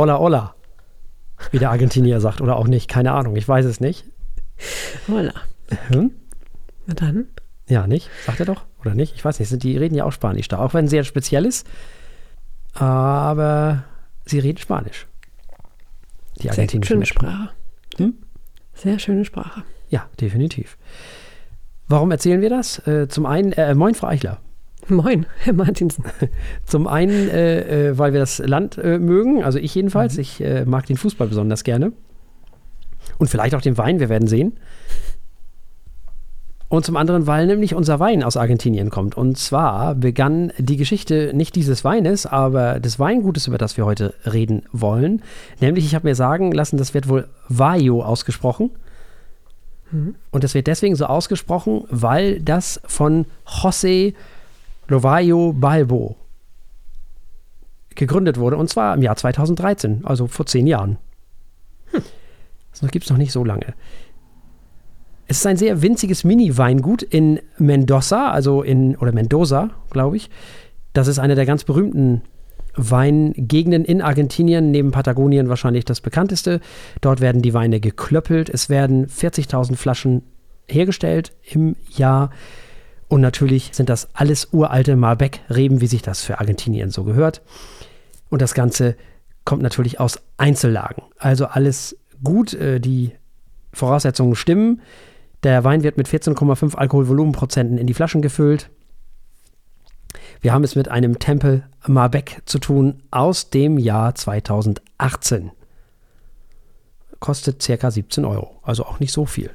Olla Olla, wie der Argentinier sagt, oder auch nicht, keine Ahnung, ich weiß es nicht. Hola. Hm? Na dann. Ja, nicht? Sagt er doch? Oder nicht? Ich weiß nicht, die reden ja auch Spanisch da, auch wenn es sehr speziell ist. Aber sie reden Spanisch. Die Sehr schöne. Sprache. Hm? Sehr schöne Sprache. Ja, definitiv. Warum erzählen wir das? Äh, zum einen, äh, moin, Frau Eichler. Moin, Herr Martinsen. Zum einen, äh, äh, weil wir das Land äh, mögen, also ich jedenfalls. Mhm. Ich äh, mag den Fußball besonders gerne. Und vielleicht auch den Wein, wir werden sehen. Und zum anderen, weil nämlich unser Wein aus Argentinien kommt. Und zwar begann die Geschichte nicht dieses Weines, aber des Weingutes, über das wir heute reden wollen. Nämlich, ich habe mir sagen lassen, das wird wohl Vaio ausgesprochen. Und das wird deswegen so ausgesprochen, weil das von José Lovaio Balbo gegründet wurde. Und zwar im Jahr 2013, also vor zehn Jahren. Das gibt es noch nicht so lange. Es ist ein sehr winziges Mini-Weingut in Mendoza, also in, oder Mendoza, glaube ich. Das ist eine der ganz berühmten Weingegenden in Argentinien, neben Patagonien wahrscheinlich das bekannteste. Dort werden die Weine geklöppelt. Es werden 40.000 Flaschen hergestellt im Jahr. Und natürlich sind das alles uralte Malbec-Reben, wie sich das für Argentinien so gehört. Und das Ganze kommt natürlich aus Einzellagen. Also alles gut, äh, die Voraussetzungen stimmen. Der Wein wird mit 14,5 Alkoholvolumenprozenten in die Flaschen gefüllt. Wir haben es mit einem Tempel Malbec zu tun aus dem Jahr 2018. Kostet circa 17 Euro, also auch nicht so viel.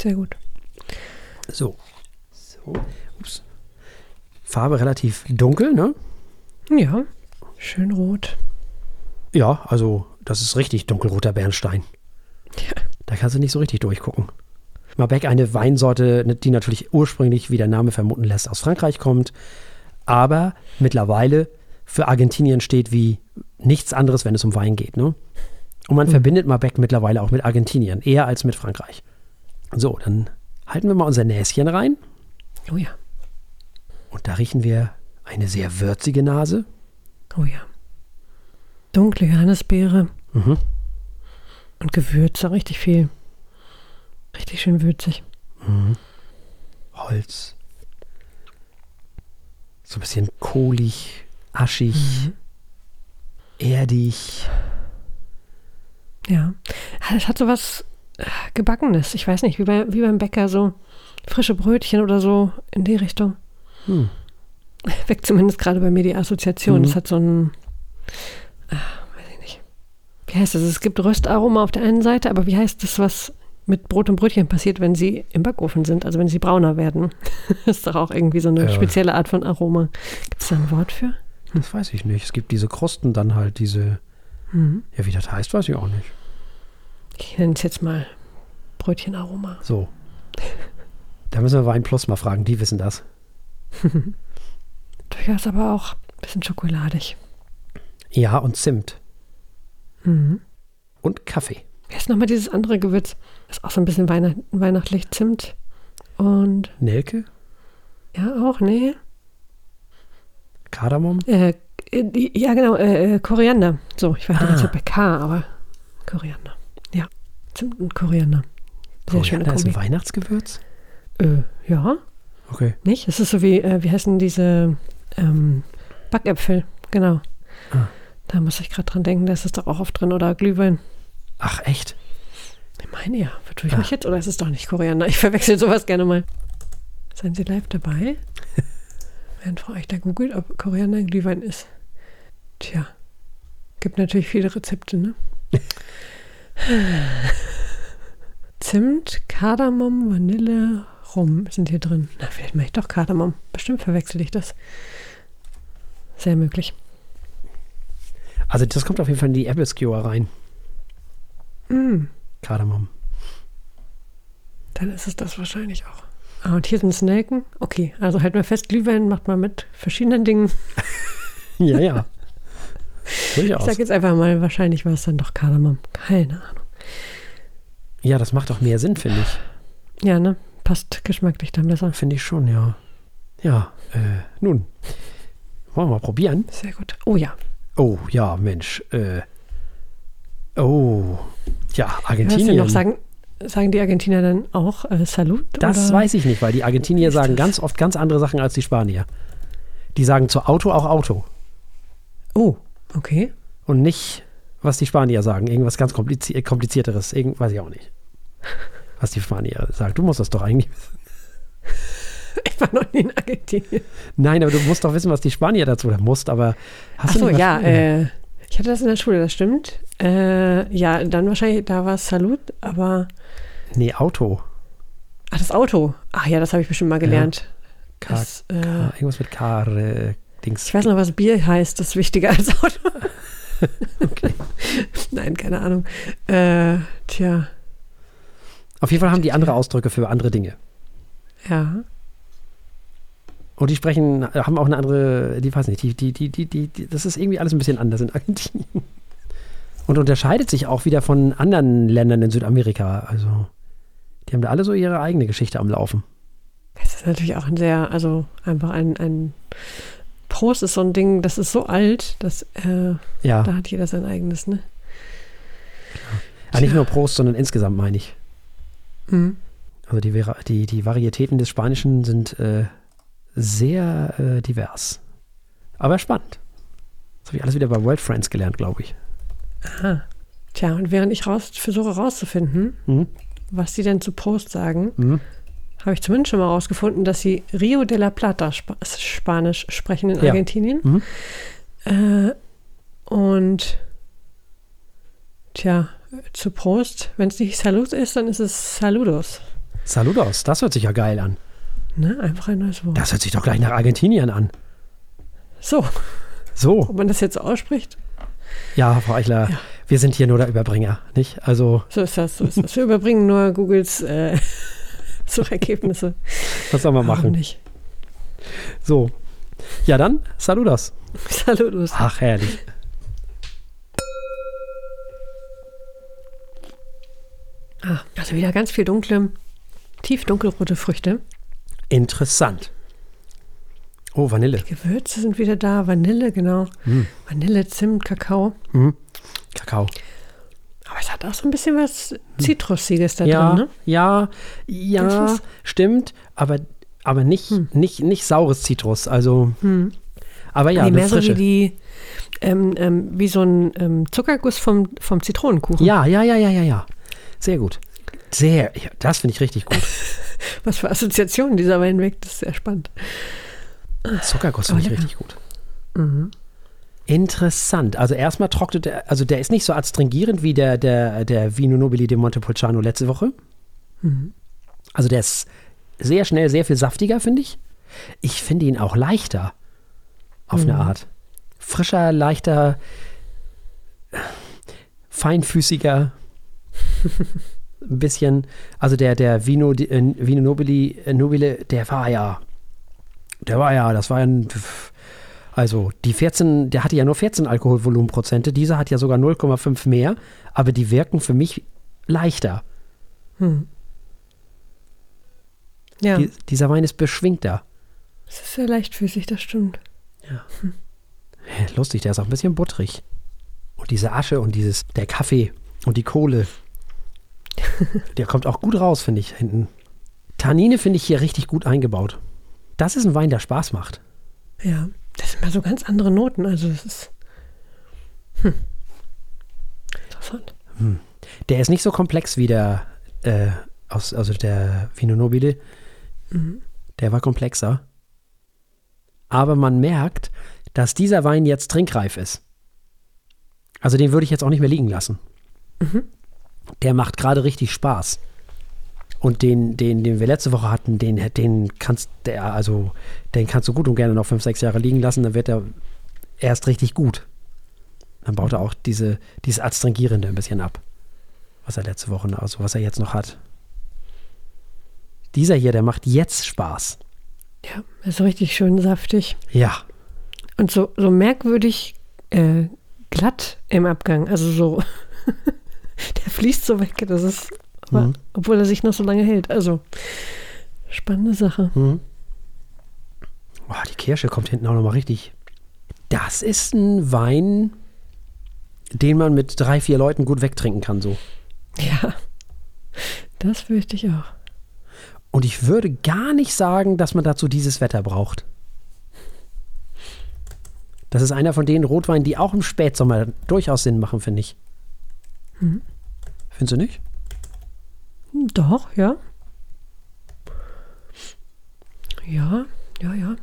Sehr gut. So. So. Ups. Farbe relativ dunkel, ne? Ja, schön rot. Ja, also das ist richtig dunkelroter Bernstein. Ja. Da kannst du nicht so richtig durchgucken. Malbec, eine Weinsorte, ne, die natürlich ursprünglich, wie der Name vermuten lässt, aus Frankreich kommt, aber mittlerweile für Argentinien steht wie nichts anderes, wenn es um Wein geht. Ne? Und man verbindet Malbec mittlerweile auch mit Argentinien, eher als mit Frankreich. So, dann halten wir mal unser Näschen rein Oh ja, und da riechen wir eine sehr würzige Nase. oh ja. Dunkle Johannisbeere Mhm. und Gewürze, richtig viel. Richtig schön würzig. Holz. So ein bisschen kohlig, aschig, erdig. Ja. Es hat so was äh, Gebackenes. Ich weiß nicht, wie, bei, wie beim Bäcker, so frische Brötchen oder so in die Richtung. Hm. Weckt zumindest gerade bei mir die Assoziation. Mhm. Es hat so ein, ah, weiß ich nicht. Wie heißt das? Es gibt Röstaroma auf der einen Seite, aber wie heißt das, was mit Brot und Brötchen passiert, wenn sie im Backofen sind, also wenn sie brauner werden? das ist doch auch irgendwie so eine Ja. spezielle Art von Aroma. Gibt es da ein Wort für? Das weiß ich nicht. Es gibt diese Krusten dann halt, diese. Mhm. Ja, wie das heißt, weiß ich auch nicht. Ich nenne es jetzt mal Brötchenaroma. So. Da müssen wir Wein Plus mal fragen, die wissen das. Durchaus aber auch ein bisschen schokoladig. Ja, und Zimt. Mhm. Und Kaffee. Wie heißt nochmal dieses andere Gewürz? Das ist auch so ein bisschen Weihnacht weihnachtlich Zimt. Und Nelke? ja, auch, nee. Kardamom? Äh, äh, ja, genau, äh, äh, Koriander. So, ich war die Ah. Zeit bei K, aber Koriander. Ja, Zimt und Koriander. Sehr Koriander ist ein. Weihnachtsgewürz? Äh, ja, Okay. nicht? Es ist so wie, äh, wie heißen diese ähm, Backäpfel? Genau. Ah. Da muss ich gerade dran denken, da ist es doch auch oft drin. Oder Glühwein. Ach, echt? Ich meine ja, vertue ich Ah. mich jetzt? Oder ist es doch nicht Koriander? Ich verwechsel sowas gerne mal. Seien Sie live dabei? Während Frau Eichler googelt, ob Koriander ein Glühwein ist. Tja, gibt natürlich viele Rezepte, ne? Zimt, Kardamom, Vanille, Rum sind hier drin. Na, vielleicht mache ich doch Kardamom. Bestimmt verwechsel ich das. Sehr möglich. Also, das kommt auf jeden Fall in die Apple Skewer rein. Mm, Kardamom. dann ist es das wahrscheinlich auch. Ah, und hier sind Snaken. Okay, also halt mal fest, Glühwein macht man mit verschiedenen Dingen. Ja, ja. Ich Durchaus. sag jetzt einfach mal, wahrscheinlich war es dann doch Kardamom. Keine Ahnung. Ja, das macht doch mehr Sinn, finde ich. Ja, ne? Passt geschmacklich dann besser. Finde ich schon, ja. Ja, äh, nun. Wollen wir mal probieren? Sehr gut. Oh ja. Oh, ja, Mensch. Äh, oh, ja, Argentinien. noch sagen, sagen die Argentinier dann auch äh, Salut? Das oder? weiß ich nicht, weil die Argentinier sagen ganz oft ganz andere Sachen als die Spanier. Die sagen zu Auto auch Auto Oh, okay. und nicht, was die Spanier sagen. Irgendwas ganz komplizi komplizierteres. Irgend, weiß ich auch nicht. Was die Spanier sagen. Du musst das doch eigentlich wissen. Ich war noch nie in Argentinien. Nein, aber du musst doch wissen, was die Spanier dazu oder musst, aber hast du Achso, nicht ja, äh, ich hatte das in der Schule, das stimmt. Äh, ja, dann wahrscheinlich, da war es Salut, aber. Nee, Auto. Ach, das Auto. Ach ja, das habe ich bestimmt mal gelernt. K, Das, K, äh, irgendwas mit K, äh, Dings. ich weiß noch, was Bier heißt, das ist wichtiger als Auto. Nein, keine Ahnung. Äh, tja, Auf jeden Fall haben die andere Ausdrücke für andere Dinge. ja. Und die sprechen, haben auch eine andere, die weiß nicht, die, die, die, die, die, das ist irgendwie alles ein bisschen anders in Argentinien. Und unterscheidet sich auch wieder von anderen Ländern in Südamerika. Also, die haben da alle so ihre eigene Geschichte am Laufen. Das ist natürlich auch ein sehr, also einfach ein, ein Prost ist so ein Ding, das ist so alt, dass äh, Ja, da hat jeder sein eigenes, ne? ja nicht nur Prost, sondern insgesamt meine ich. Mhm. Also die, die, die Varietäten des Spanischen sind äh, sehr äh, divers. Aber spannend. Das habe ich alles wieder bei World Friends gelernt, glaube ich. Aha. Tja, und während ich raus, versuche rauszufinden, Mhm. was sie denn zu Prost sagen, Mhm. habe ich zumindest schon mal rausgefunden, dass sie Rio de la Plata Sp Spanisch sprechen in Ja. Argentinien. Mhm. Äh, und tja, zu Prost, wenn es nicht Salut ist, dann ist es Saludos. Saludos, das hört sich ja geil an. Ne? Einfach ein neues Wort. Das hört sich doch gleich nach Argentinien an. So, So, ob man das jetzt ausspricht, ja, Frau Eichler, Ja. wir sind hier nur der Überbringer, nicht? Also, so ist das. So ist das. Wir überbringen nur Googles äh, Suchergebnisse. was soll man Warum machen? nicht? So. Ja, dann, Saludos. Saludos. Ach, herrlich. Ah, also wieder ganz viel dunkle, tief dunkelrote Früchte. Interessant. Oh, Vanille. Gewürze sind wieder da. Vanille, genau. Mm. Vanille, Zimt, Kakao. Mhm. Kakao. Aber es hat auch so ein bisschen was Zitrusiges da ja, drin, ne? ja, ja, stimmt, aber, aber nicht, Hm. nicht, nicht saures Zitrus. Also, aber ja, nee, mehr so wie frische. die, ähm, ähm, wie so ein ähm, Zuckerguss vom, vom Zitronenkuchen. ja, ja, ja, ja, ja, ja. Sehr gut. Sehr, ja, das finde ich richtig gut. Was für Assoziationen dieser Wein weckt, das ist sehr spannend. Zuckerguss finde ich lecker. richtig gut. Interessant. Also erstmal trocknet er, also der ist nicht so adstringierend wie der, der, der Vino Nobili de Montepulciano letzte Woche. Also der ist sehr schnell, sehr viel saftiger, finde ich. Ich finde ihn auch leichter. Auf eine Art. Frischer, leichter, feinfüßiger. Ein bisschen. Also der, der Vino, äh, Vino Nobili, äh, Nobile, der war ja. Der war ja, das war ein. Also die 14, der hatte ja nur 14 Alkoholvolumenprozente, dieser hat ja sogar 0,5 mehr, aber die wirken für mich leichter. Ja, Die, dieser Wein ist beschwingter. es ist sehr leichtfüßig, das stimmt. Lustig, der ist auch ein bisschen butterig. Und diese Asche und dieses, der Kaffee und die Kohle, der kommt auch gut raus, finde ich, hinten. Tannine finde ich hier richtig gut eingebaut. Das ist ein Wein, der Spaß macht. Ja, das sind mal so ganz andere Noten. Also es ist hm. interessant. Der ist nicht so komplex wie der, äh, aus, also der Vino Nobile. Der war komplexer. Aber man merkt, dass dieser Wein jetzt trinkreif ist. Also den würde ich jetzt auch nicht mehr liegen lassen. Der macht gerade richtig Spaß. Und den, den, den wir letzte Woche hatten, den, den kannst der, also, den kannst du gut und gerne noch fünf, sechs Jahre liegen lassen, dann wird er erst richtig gut. Dann baut er auch diese, dieses Adstringierende ein bisschen ab was er letzte Woche, also was er jetzt noch hat. Dieser hier, der macht jetzt Spaß. Ja, ist richtig schön saftig. Ja, Und so, so merkwürdig äh, glatt im Abgang. Also so, der fließt so weg. Das ist, Mhm. obwohl er sich noch so lange hält. Also, spannende Sache. Mhm. Boah, die Kirsche kommt hinten auch nochmal richtig Das ist ein Wein, den man mit drei, vier Leuten gut wegtrinken kann, so. Ja, das fürchte ich auch. Und ich würde gar nicht sagen, dass man dazu dieses Wetter braucht. Das ist einer von den Rotweinen, die auch im Spätsommer durchaus Sinn machen, finde ich. Mhm. Findest du nicht? Doch, ja. Ja, ja, ja.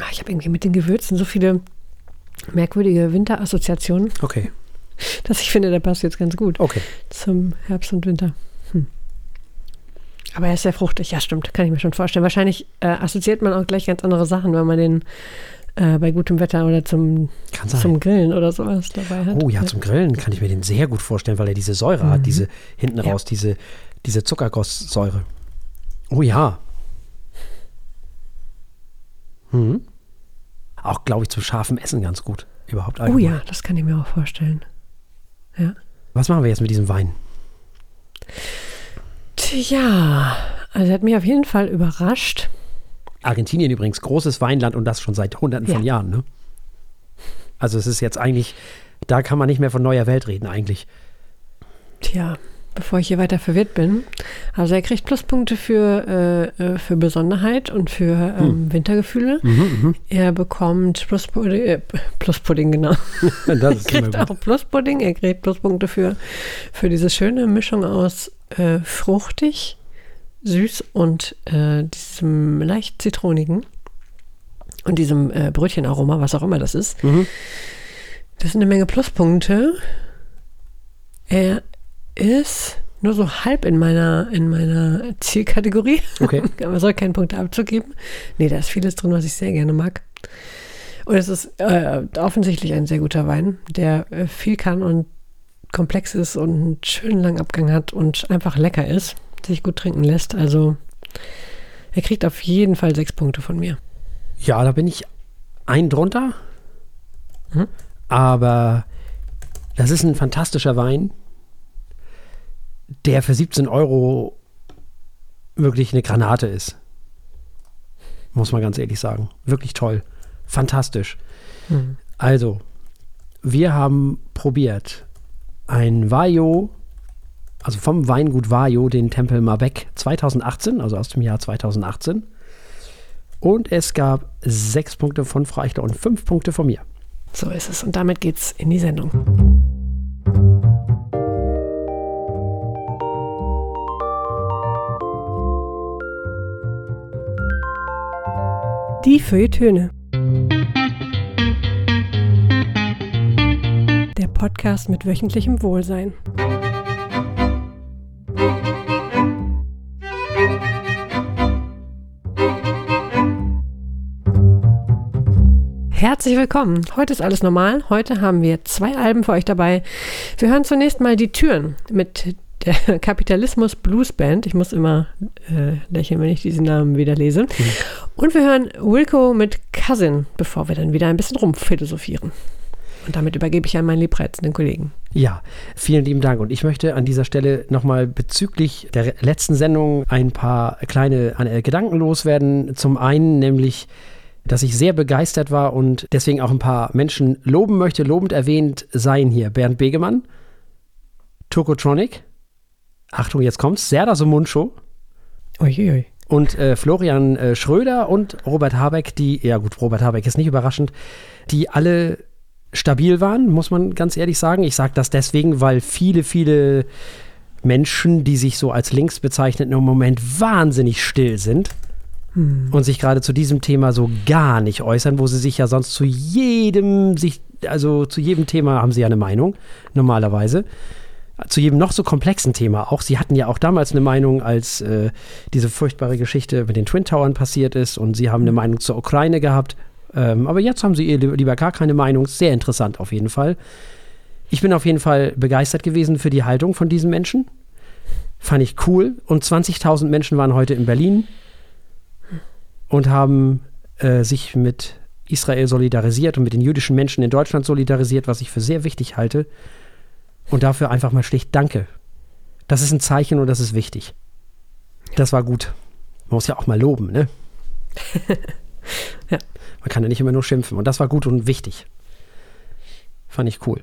Ah, Ich habe irgendwie mit den Gewürzen so viele merkwürdige Winterassoziationen, Okay, dass ich finde, der passt jetzt ganz gut okay. zum Herbst und Winter. Hm. Aber er ist sehr fruchtig, ja stimmt, kann ich mir schon vorstellen. Wahrscheinlich äh, assoziiert man auch gleich ganz andere Sachen, wenn man den äh, bei gutem Wetter oder zum, zum Grillen oder sowas dabei hat. Oh ja, zum Grillen kann ich mir den sehr gut vorstellen, weil er diese Säure hat, diese hinten Ja. raus, diese, diese Zuckergusssäure. Oh ja. Hm. Auch, glaube ich, zum scharfen Essen ganz gut. Überhaupt Oh ja, das kann ich mir auch vorstellen. Ja. Was machen wir jetzt mit diesem Wein? Tja, also er hat mich auf jeden Fall überrascht. Argentinien übrigens, großes Weinland und das schon seit hunderten von Ja. Jahren, ne? Also es ist jetzt eigentlich, da kann man nicht mehr von neuer Welt reden eigentlich. Tja, bevor ich hier weiter verwirrt bin. Also er kriegt Pluspunkte für, äh, äh, für Besonderheit und für ähm, Wintergefühle. Er bekommt Pluspudding, äh, Pluspudding, genau. Er kriegt auch Pluspudding. Er kriegt Pluspunkte für, für diese schöne Mischung aus äh, fruchtig, süß und äh, diesem leicht zitronigen und diesem äh, Brötchenaroma, was auch immer das ist. Mhm. Das sind eine Menge Pluspunkte. Er ist nur so halb in meiner, in meiner Zielkategorie. Okay. Man soll keinen Punkt abzugeben. Nee, da ist vieles drin, was ich sehr gerne mag. Und es ist äh, offensichtlich ein sehr guter Wein, der äh, viel kann und komplex ist und einen schönen langen Abgang hat und einfach lecker ist, sich gut trinken lässt. Also er kriegt auf jeden Fall sechs Punkte von mir. Ja, da bin ich ein drunter. Mhm. Aber das ist ein fantastischer Wein, der für 17 Euro wirklich eine Granate ist. Muss man ganz ehrlich sagen. Wirklich toll. Fantastisch. Mhm. Also, wir haben probiert ein Vajo, also vom Weingut Vajo, den Tempel Malbec 2018, also aus dem Jahr 2018. Und es gab sechs Punkte von Frau Eichler und fünf Punkte von mir. So ist es. Und damit geht's in die Sendung. Die Feuilletöne. Der Podcast mit wöchentlichem Wohlsein. Herzlich willkommen. Heute ist alles normal. Heute haben wir zwei Alben für euch dabei. Wir hören zunächst mal die Türen mit der Kapitalismus Blues Band. Ich muss immer äh, lächeln, wenn ich diesen Namen wieder lese. Und wir hören Wilco mit Cousin, bevor wir dann wieder ein bisschen rumphilosophieren. Und damit übergebe ich an meinen liebreizenden Kollegen. Ja, vielen lieben Dank. Und ich möchte an dieser Stelle nochmal bezüglich der letzten Sendung ein paar kleine äh, Gedanken loswerden. Zum einen nämlich, dass ich sehr begeistert war und deswegen auch ein paar Menschen loben möchte. Lobend erwähnt seien hier Bernd Begemann, Tokotronic, Achtung, jetzt kommt's, Serda Sumuncho Uiuiui. und äh, Florian äh, Schröder und Robert Habeck, die, ja gut, Robert Habeck ist nicht überraschend, die alle stabil waren, muss man ganz ehrlich sagen. Ich sage das deswegen, weil viele, viele Menschen, die sich so als links bezeichnen, im Moment wahnsinnig still sind und sich gerade zu diesem Thema so gar nicht äußern, wo sie sich ja sonst zu jedem, sich, also zu jedem Thema haben sie ja eine Meinung, normalerweise. Zu jedem noch so komplexen Thema auch. Sie hatten ja auch damals eine Meinung, als äh, diese furchtbare Geschichte mit den Twin Towern passiert ist und sie haben eine Meinung zur Ukraine gehabt. Ähm, aber jetzt haben sie lieber gar keine Meinung. Sehr interessant auf jeden Fall. Ich bin auf jeden Fall begeistert gewesen für die Haltung von diesen Menschen. Fand ich cool. Und 20.000 Menschen waren heute in Berlin und haben äh, sich mit Israel solidarisiert und mit den jüdischen Menschen in Deutschland solidarisiert, was ich für sehr wichtig halte. Und dafür einfach mal schlicht Danke. Das ist ein Zeichen und das ist wichtig. Das war gut. Man muss ja auch mal loben, ne? ja. Man kann ja nicht immer nur schimpfen. Und das war gut und wichtig. Fand ich cool.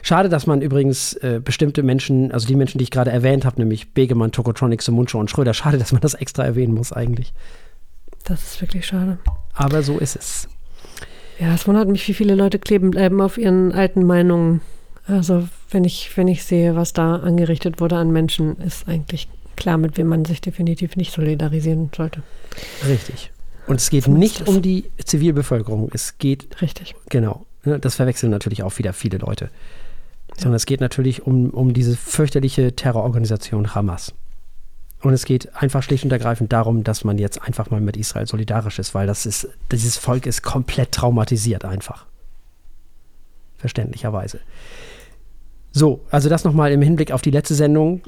Schade, dass man übrigens äh, bestimmte Menschen, also die Menschen, die ich gerade erwähnt habe, nämlich Begemann, Tokotronic, Muncho und Schröder, schade, dass man das extra erwähnen muss eigentlich. Das ist wirklich schade. Aber so ist es. Ja, es wundert mich, wie viele Leute kleben bleiben auf ihren alten Meinungen. Also wenn ich, wenn ich sehe, was da angerichtet wurde an Menschen, ist eigentlich klar, mit wem man sich definitiv nicht solidarisieren sollte. Richtig. Und es geht nicht um die Zivilbevölkerung. Es geht. Richtig. Genau. Ne, das verwechseln natürlich auch wieder viele Leute. Ja. Sondern es geht natürlich um, um diese fürchterliche Terrororganisation Hamas. Und es geht einfach schlicht und ergreifend darum, dass man jetzt einfach mal mit Israel solidarisch ist, weil das ist, dieses Volk ist komplett traumatisiert einfach. Verständlicherweise. So, also das nochmal im Hinblick auf die letzte Sendung.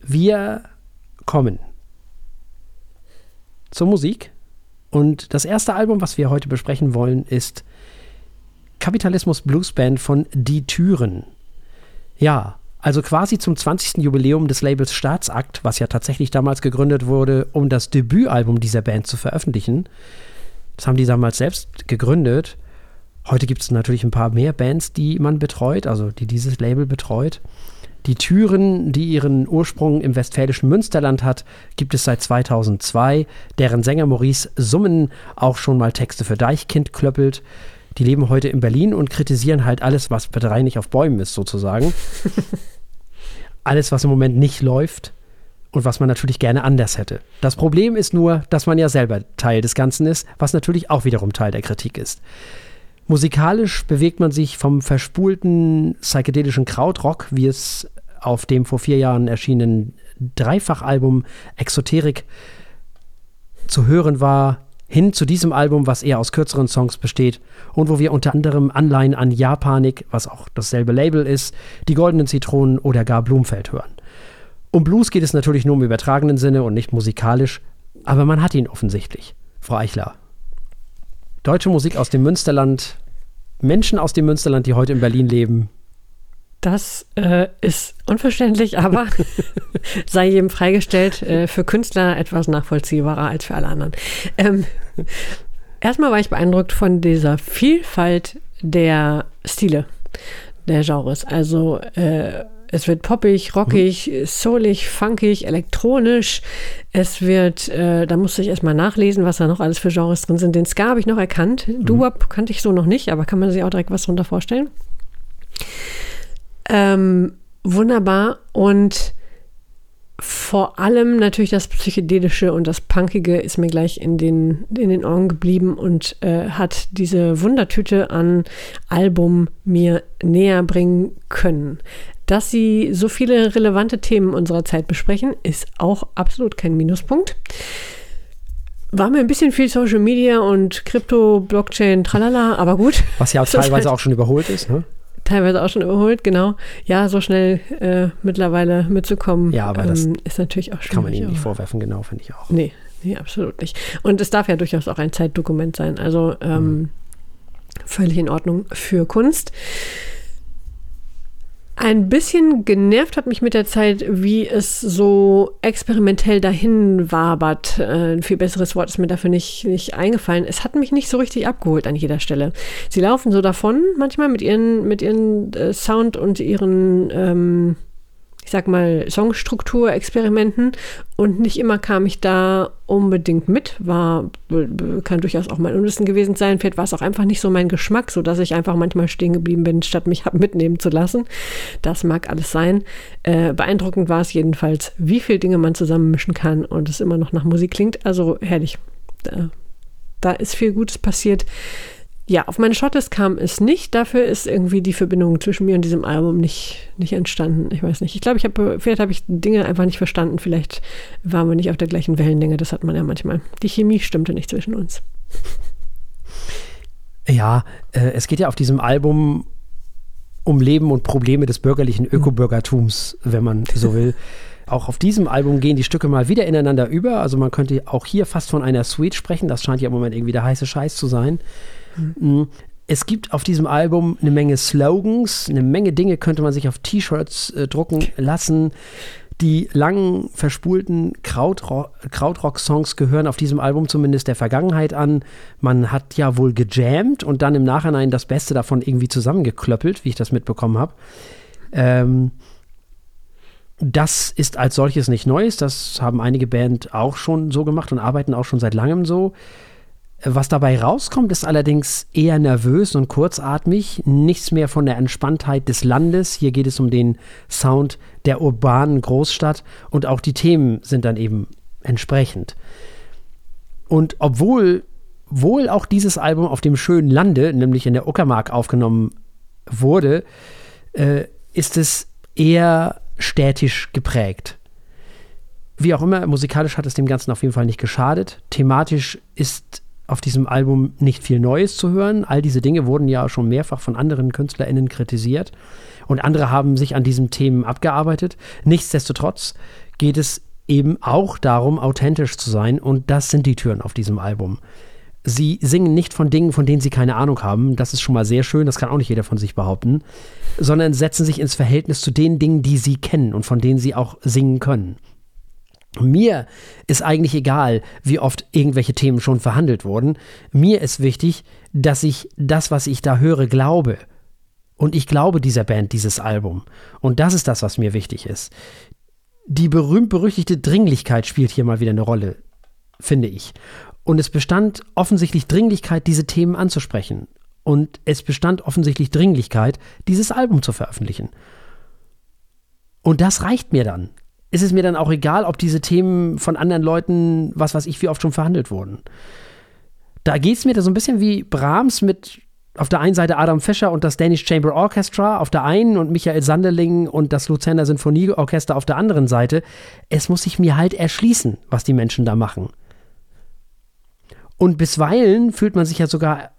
Wir kommen zur Musik. Und das erste Album, was wir heute besprechen wollen, ist Kapitalismus Blues Band von Die Türen. Ja, also quasi zum 20. Jubiläum des Labels Staatsakt, was ja tatsächlich damals gegründet wurde, um das Debütalbum dieser Band zu veröffentlichen. Das haben die damals selbst gegründet. Heute gibt es natürlich ein paar mehr Bands, die man betreut, also die dieses Label betreut. Die Türen, die ihren Ursprung im westfälischen Münsterland hat, gibt es seit 2002, deren Sänger Maurice Summen auch schon mal Texte für Deichkind klöppelt. Die leben heute in Berlin und kritisieren halt alles, was nicht auf Bäumen ist, sozusagen. alles, was im Moment nicht läuft und was man natürlich gerne anders hätte. Das Problem ist nur, dass man ja selber Teil des Ganzen ist, was natürlich auch wiederum Teil der Kritik ist. Musikalisch bewegt man sich vom verspulten psychedelischen Krautrock, wie es auf dem vor vier Jahren erschienenen Dreifachalbum Exoterik zu hören war, hin zu diesem Album, was eher aus kürzeren Songs besteht und wo wir unter anderem Anleihen an Japanik, was auch dasselbe Label ist, die Goldenen Zitronen oder gar Blumfeld hören. Um Blues geht es natürlich nur im übertragenen Sinne und nicht musikalisch, aber man hat ihn offensichtlich. Frau Eichler, Deutsche Musik aus dem Münsterland, Menschen aus dem Münsterland, die heute in Berlin leben. Das äh, ist unverständlich, aber sei jedem freigestellt, äh, für Künstler etwas nachvollziehbarer als für alle anderen. Ähm, erstmal war ich beeindruckt von dieser Vielfalt der Stile, der Genres. Also äh, es wird poppig, rockig, mhm. soulig, funkig, elektronisch. Es wird, äh, da musste ich erstmal nachlesen, was da noch alles für Genres drin sind. Den Ska habe ich noch erkannt. Mhm. Doo-Wop kannte ich so noch nicht, aber kann man sich auch direkt was drunter vorstellen. Ähm, wunderbar. Und vor allem natürlich das Psychedelische und das Punkige ist mir gleich in den, in den Ohren geblieben und äh, hat diese Wundertüte an Album mir näher bringen können. Dass sie so viele relevante Themen unserer Zeit besprechen, ist auch absolut kein Minuspunkt. War mir ein bisschen viel Social Media und Krypto, Blockchain, tralala, aber gut. Was ja auch teilweise halt auch schon überholt ist, ne? Teilweise auch schon überholt, genau. Ja, so schnell äh, mittlerweile mitzukommen, ja, aber das ähm, ist natürlich auch schwierig. Kann man ihnen nicht vorwerfen, genau, finde ich auch. Nee, nee, absolut nicht. Und es darf ja durchaus auch ein Zeitdokument sein. Also ähm, mhm. völlig in Ordnung für Kunst. Ein bisschen genervt hat mich mit der Zeit, wie es so experimentell dahin wabert. Äh, ein viel besseres Wort ist mir dafür nicht, nicht eingefallen. Es hat mich nicht so richtig abgeholt an jeder Stelle. Sie laufen so davon, manchmal mit ihren, mit ihren äh, Sound und ihren ähm, ich sag mal, Songstruktur-Experimenten und nicht immer kam ich da unbedingt mit. War, kann durchaus auch mein Unwissen gewesen sein. Vielleicht war es auch einfach nicht so mein Geschmack, sodass ich einfach manchmal stehen geblieben bin, statt mich mitnehmen zu lassen. Das mag alles sein. Äh, beeindruckend war es jedenfalls, wie viele Dinge man zusammenmischen kann und es immer noch nach Musik klingt. Also herrlich. Da, da ist viel Gutes passiert. Ja, auf meine Shortlist kam es nicht. Dafür ist irgendwie die Verbindung zwischen mir und diesem Album nicht, nicht entstanden. Ich weiß nicht. Ich glaube, ich habe, vielleicht habe ich Dinge einfach nicht verstanden. Vielleicht waren wir nicht auf der gleichen Wellenlänge. Das hat man ja manchmal. Die Chemie stimmte nicht zwischen uns. Ja, äh, es geht ja auf diesem Album um Leben und Probleme des bürgerlichen hm. Ökobürgertums, wenn man so will. Auch auf diesem Album gehen die Stücke mal wieder ineinander über. Also man könnte auch hier fast von einer Suite sprechen. Das scheint ja im Moment irgendwie der heiße Scheiß zu sein. Mhm. Es gibt auf diesem Album eine Menge Slogans, eine Menge Dinge könnte man sich auf T-Shirts äh, drucken lassen. Die langen, verspulten Krautrock- Krautrock-Songs gehören auf diesem Album zumindest der Vergangenheit an. Man hat ja wohl gejammt und dann im Nachhinein das Beste davon irgendwie zusammengeklöppelt, wie ich das mitbekommen habe. Ähm, das ist als solches nicht Neues. Das haben einige Band auch schon so gemacht und arbeiten auch schon seit langem so. Was dabei rauskommt, ist allerdings eher nervös und kurzatmig. Nichts mehr von der Entspanntheit des Landes. Hier geht es um den Sound der urbanen Großstadt und auch die Themen sind dann eben entsprechend. Und obwohl wohl auch dieses Album auf dem schönen Lande, nämlich in der Uckermark, aufgenommen wurde, äh, ist es eher städtisch geprägt. Wie auch immer, musikalisch hat es dem Ganzen auf jeden Fall nicht geschadet. Thematisch ist auf diesem Album nicht viel Neues zu hören. All diese Dinge wurden ja schon mehrfach von anderen KünstlerInnen kritisiert und andere haben sich an diesen Themen abgearbeitet. Nichtsdestotrotz geht es eben auch darum, authentisch zu sein und das sind die Türen auf diesem Album. Sie singen nicht von Dingen, von denen sie keine Ahnung haben. Das ist schon mal sehr schön, das kann auch nicht jeder von sich behaupten. Sondern setzen sich ins Verhältnis zu den Dingen, die sie kennen und von denen sie auch singen können. Mir ist eigentlich egal, wie oft irgendwelche Themen schon verhandelt wurden. Mir ist wichtig, dass ich das, was ich da höre, glaube. Und ich glaube dieser Band, dieses Album. Und das ist das, was mir wichtig ist. Die berühmt-berüchtigte Dringlichkeit spielt hier mal wieder eine Rolle, finde ich. Und es bestand offensichtlich Dringlichkeit, diese Themen anzusprechen. Und es bestand offensichtlich Dringlichkeit, dieses Album zu veröffentlichen. Und das reicht mir dann. Ist es mir dann auch egal, ob diese Themen von anderen Leuten, was weiß ich, wie oft schon verhandelt wurden. Da geht es mir da so ein bisschen wie Brahms mit auf der einen Seite Adam Fischer und das Danish Chamber Orchestra auf der einen und Michael Sanderling und das Luzerner Sinfonieorchester auf der anderen Seite. Es muss sich mir halt erschließen, was die Menschen da machen. Und bisweilen fühlt man sich ja sogar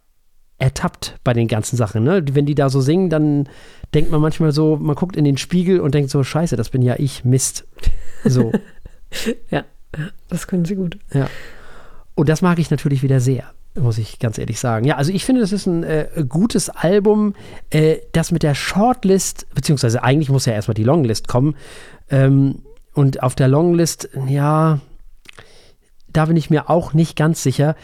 ertappt bei den ganzen Sachen. Ne? Wenn die da so singen, dann denkt man manchmal so, man guckt in den Spiegel und denkt so, scheiße, das bin ja ich, Mist. So. ja, das können sie gut. Ja. Und das mag ich natürlich wieder sehr, muss ich ganz ehrlich sagen. Ja, also ich finde, das ist ein äh, gutes Album, äh, das mit der Shortlist, beziehungsweise eigentlich muss ja erstmal die Longlist kommen. Ähm, und auf der Longlist, ja, da bin ich mir auch nicht ganz sicher.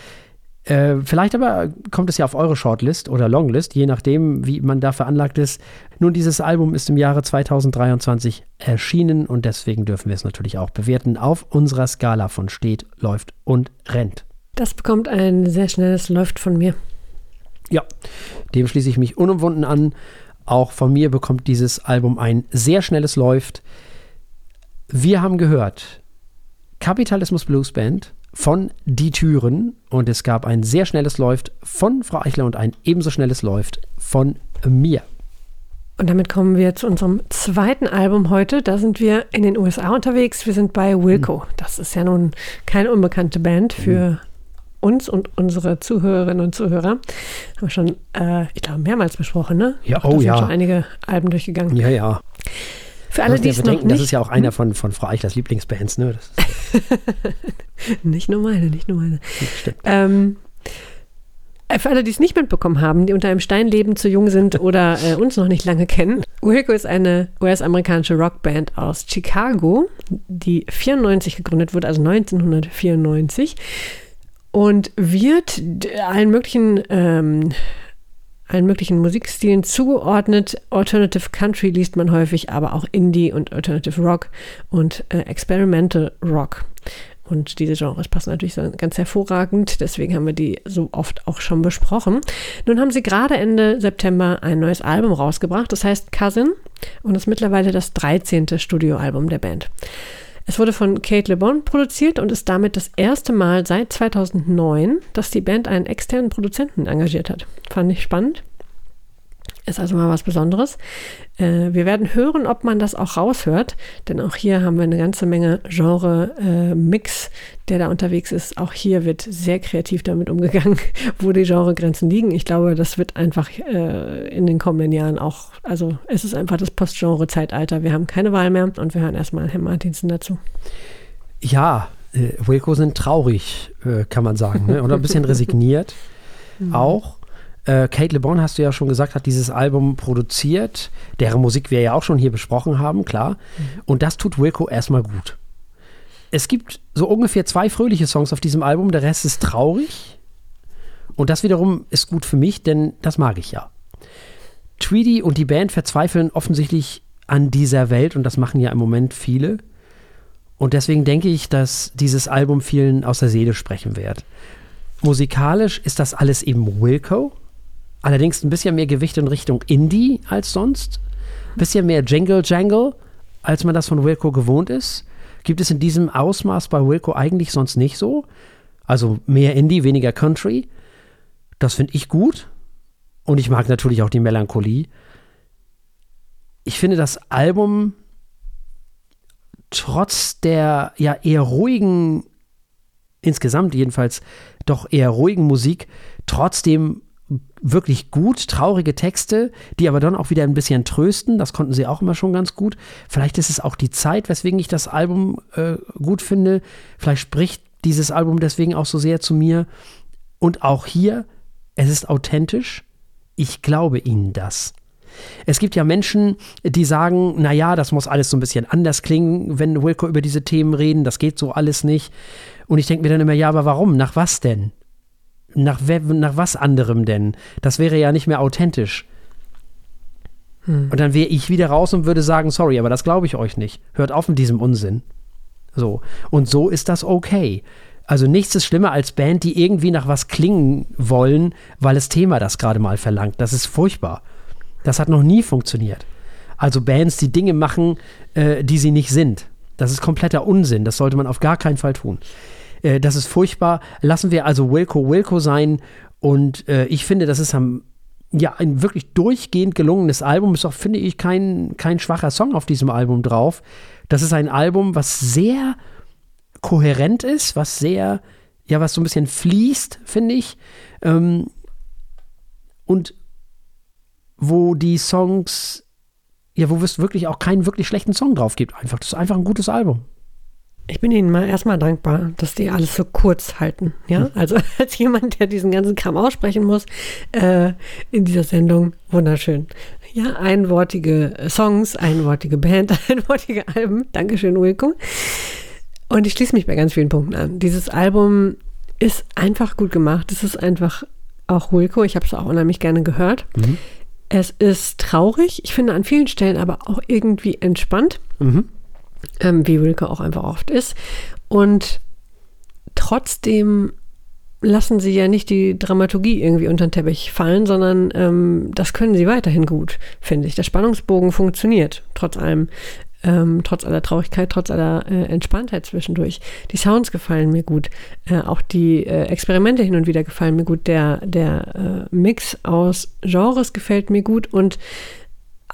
Äh, vielleicht aber kommt es ja auf eure Shortlist oder Longlist, je nachdem, wie man da veranlagt ist. Nun, dieses Album ist im Jahre 2023 erschienen und deswegen dürfen wir es natürlich auch bewerten auf unserer Skala von steht, läuft und rennt. Das bekommt ein sehr schnelles Läuft von mir. Ja, dem schließe ich mich unumwunden an. Auch von mir bekommt dieses Album ein sehr schnelles Läuft. Wir haben gehört, Kapitalismus Blues Band von Die Türen und es gab ein sehr schnelles Läuft von Frau Eichler und ein ebenso schnelles Läuft von mir. Und damit kommen wir zu unserem zweiten Album heute. Da sind wir in den USA unterwegs. Wir sind bei Wilco. Das ist ja nun keine unbekannte Band für uns und unsere Zuhörerinnen und Zuhörer. Haben wir schon, äh, ich glaube, mehrmals besprochen, ne? Ja, da oh sind ja. schon einige Alben durchgegangen. Ja, ja. Für alle, die es ja noch nicht... das ist ja auch einer von, von Frau Eichlers Lieblingsbands, ne? Nicht nur meine, nicht nur meine. Ähm, äh, für alle, die es nicht mitbekommen haben, die unter einem Stein leben, zu jung sind oder äh, uns noch nicht lange kennen, Wilco ist eine US-amerikanische Rockband aus Chicago, die 94 gegründet wurde, also 1994 und wird allen möglichen ähm, allen möglichen Musikstilen zugeordnet. Alternative Country liest man häufig, aber auch Indie und Alternative Rock und äh, Experimental Rock. Und diese Genres passen natürlich ganz hervorragend, deswegen haben wir die so oft auch schon besprochen. Nun haben sie gerade Ende September ein neues Album rausgebracht, das heißt Cousin und ist mittlerweile das 13. Studioalbum der Band. Es wurde von Kate LeBon produziert und ist damit das erste Mal seit 2009, dass die Band einen externen Produzenten engagiert hat. Fand ich spannend. Ist also mal was Besonderes. Äh, wir werden hören, ob man das auch raushört, denn auch hier haben wir eine ganze Menge Genre-Mix, der da unterwegs ist. Auch hier wird sehr kreativ damit umgegangen, wo die Genregrenzen liegen. Ich glaube, das wird einfach äh, in den kommenden Jahren auch, also es ist einfach das Post-Genre-Zeitalter. Wir haben keine Wahl mehr und wir hören erstmal Herrn Martinsen dazu. Ja, äh, Wilco sind traurig, äh, kann man sagen, ne? oder ein bisschen resigniert auch. Äh, Kate LeBon, hast du ja schon gesagt, hat dieses Album produziert, deren Musik wir ja auch schon hier besprochen haben, klar. Mhm. Und das tut Wilco erstmal gut. Es gibt so ungefähr zwei fröhliche Songs auf diesem Album, der Rest ist traurig. Und das wiederum ist gut für mich, denn das mag ich ja. Tweedy und die Band verzweifeln offensichtlich an dieser Welt und das machen ja im Moment viele. Und deswegen denke ich, dass dieses Album vielen aus der Seele sprechen wird. Musikalisch ist das alles eben Wilco, allerdings ein bisschen mehr Gewicht in Richtung Indie als sonst. Ein bisschen mehr Jangle Jangle, als man das von Wilco gewohnt ist. Gibt es in diesem Ausmaß bei Wilco eigentlich sonst nicht so. Also mehr Indie, weniger Country. Das finde ich gut. Und ich mag natürlich auch die Melancholie. Ich finde das Album trotz der ja eher ruhigen, insgesamt jedenfalls doch eher ruhigen Musik, trotzdem wirklich gut, traurige Texte, die aber dann auch wieder ein bisschen trösten. Das konnten sie auch immer schon ganz gut. Vielleicht ist es auch die Zeit, weswegen ich das Album äh, gut finde. Vielleicht spricht dieses Album deswegen auch so sehr zu mir. Und auch hier, es ist authentisch. Ich glaube ihnen das. Es gibt ja Menschen, die sagen, naja, das muss alles so ein bisschen anders klingen, wenn Wilco über diese Themen reden, das geht so alles nicht. Und ich denke mir dann immer, ja, aber warum? Nach was denn? Nach, nach was anderem denn? Das wäre ja nicht mehr authentisch. Hm. Und dann wäre ich wieder raus und würde sagen, sorry, aber das glaube ich euch nicht. Hört auf mit diesem Unsinn. So. Und so ist das okay. Also nichts ist schlimmer als Band, die irgendwie nach was klingen wollen, weil das Thema das gerade mal verlangt. Das ist furchtbar. Das hat noch nie funktioniert. Also Bands, die Dinge machen, äh, die sie nicht sind. Das ist kompletter Unsinn. Das sollte man auf gar keinen Fall tun. Äh, das ist furchtbar. Lassen wir also Wilco Wilco sein. Und äh, ich finde, das ist am, ja, ein wirklich durchgehend gelungenes Album. Ist auch, finde ich, kein, kein schwacher Song auf diesem Album drauf. Das ist ein Album, was sehr kohärent ist, was sehr, ja, was so ein bisschen fließt, finde ich. Ähm, und wo die Songs, ja, wo es wirklich auch keinen wirklich schlechten Song drauf gibt. Einfach, das ist einfach ein gutes Album. Ich bin Ihnen mal erstmal dankbar, dass die alles so kurz halten. Ja, hm. also als jemand, der diesen ganzen Kram aussprechen muss, äh, in dieser Sendung, wunderschön. Ja, einwortige Songs, einwortige Band, einwortige Alben. Dankeschön, Wilco. Und ich schließe mich bei ganz vielen Punkten an. Dieses Album ist einfach gut gemacht. Es ist einfach auch Wilco. Ich habe es auch unheimlich gerne gehört. Mhm. Es ist traurig, ich finde an vielen Stellen aber auch irgendwie entspannt, mhm. Ähm, wie Wilke auch einfach oft ist. Und trotzdem lassen sie ja nicht die Dramaturgie irgendwie unter den Teppich fallen, sondern ähm, das können sie weiterhin gut, finde ich. Der Spannungsbogen funktioniert, trotz allem ähm, trotz aller Traurigkeit, trotz aller äh, Entspanntheit zwischendurch. Die Sounds gefallen mir gut. Äh, auch die äh, Experimente hin und wieder gefallen mir gut. Der, der äh, Mix aus Genres gefällt mir gut und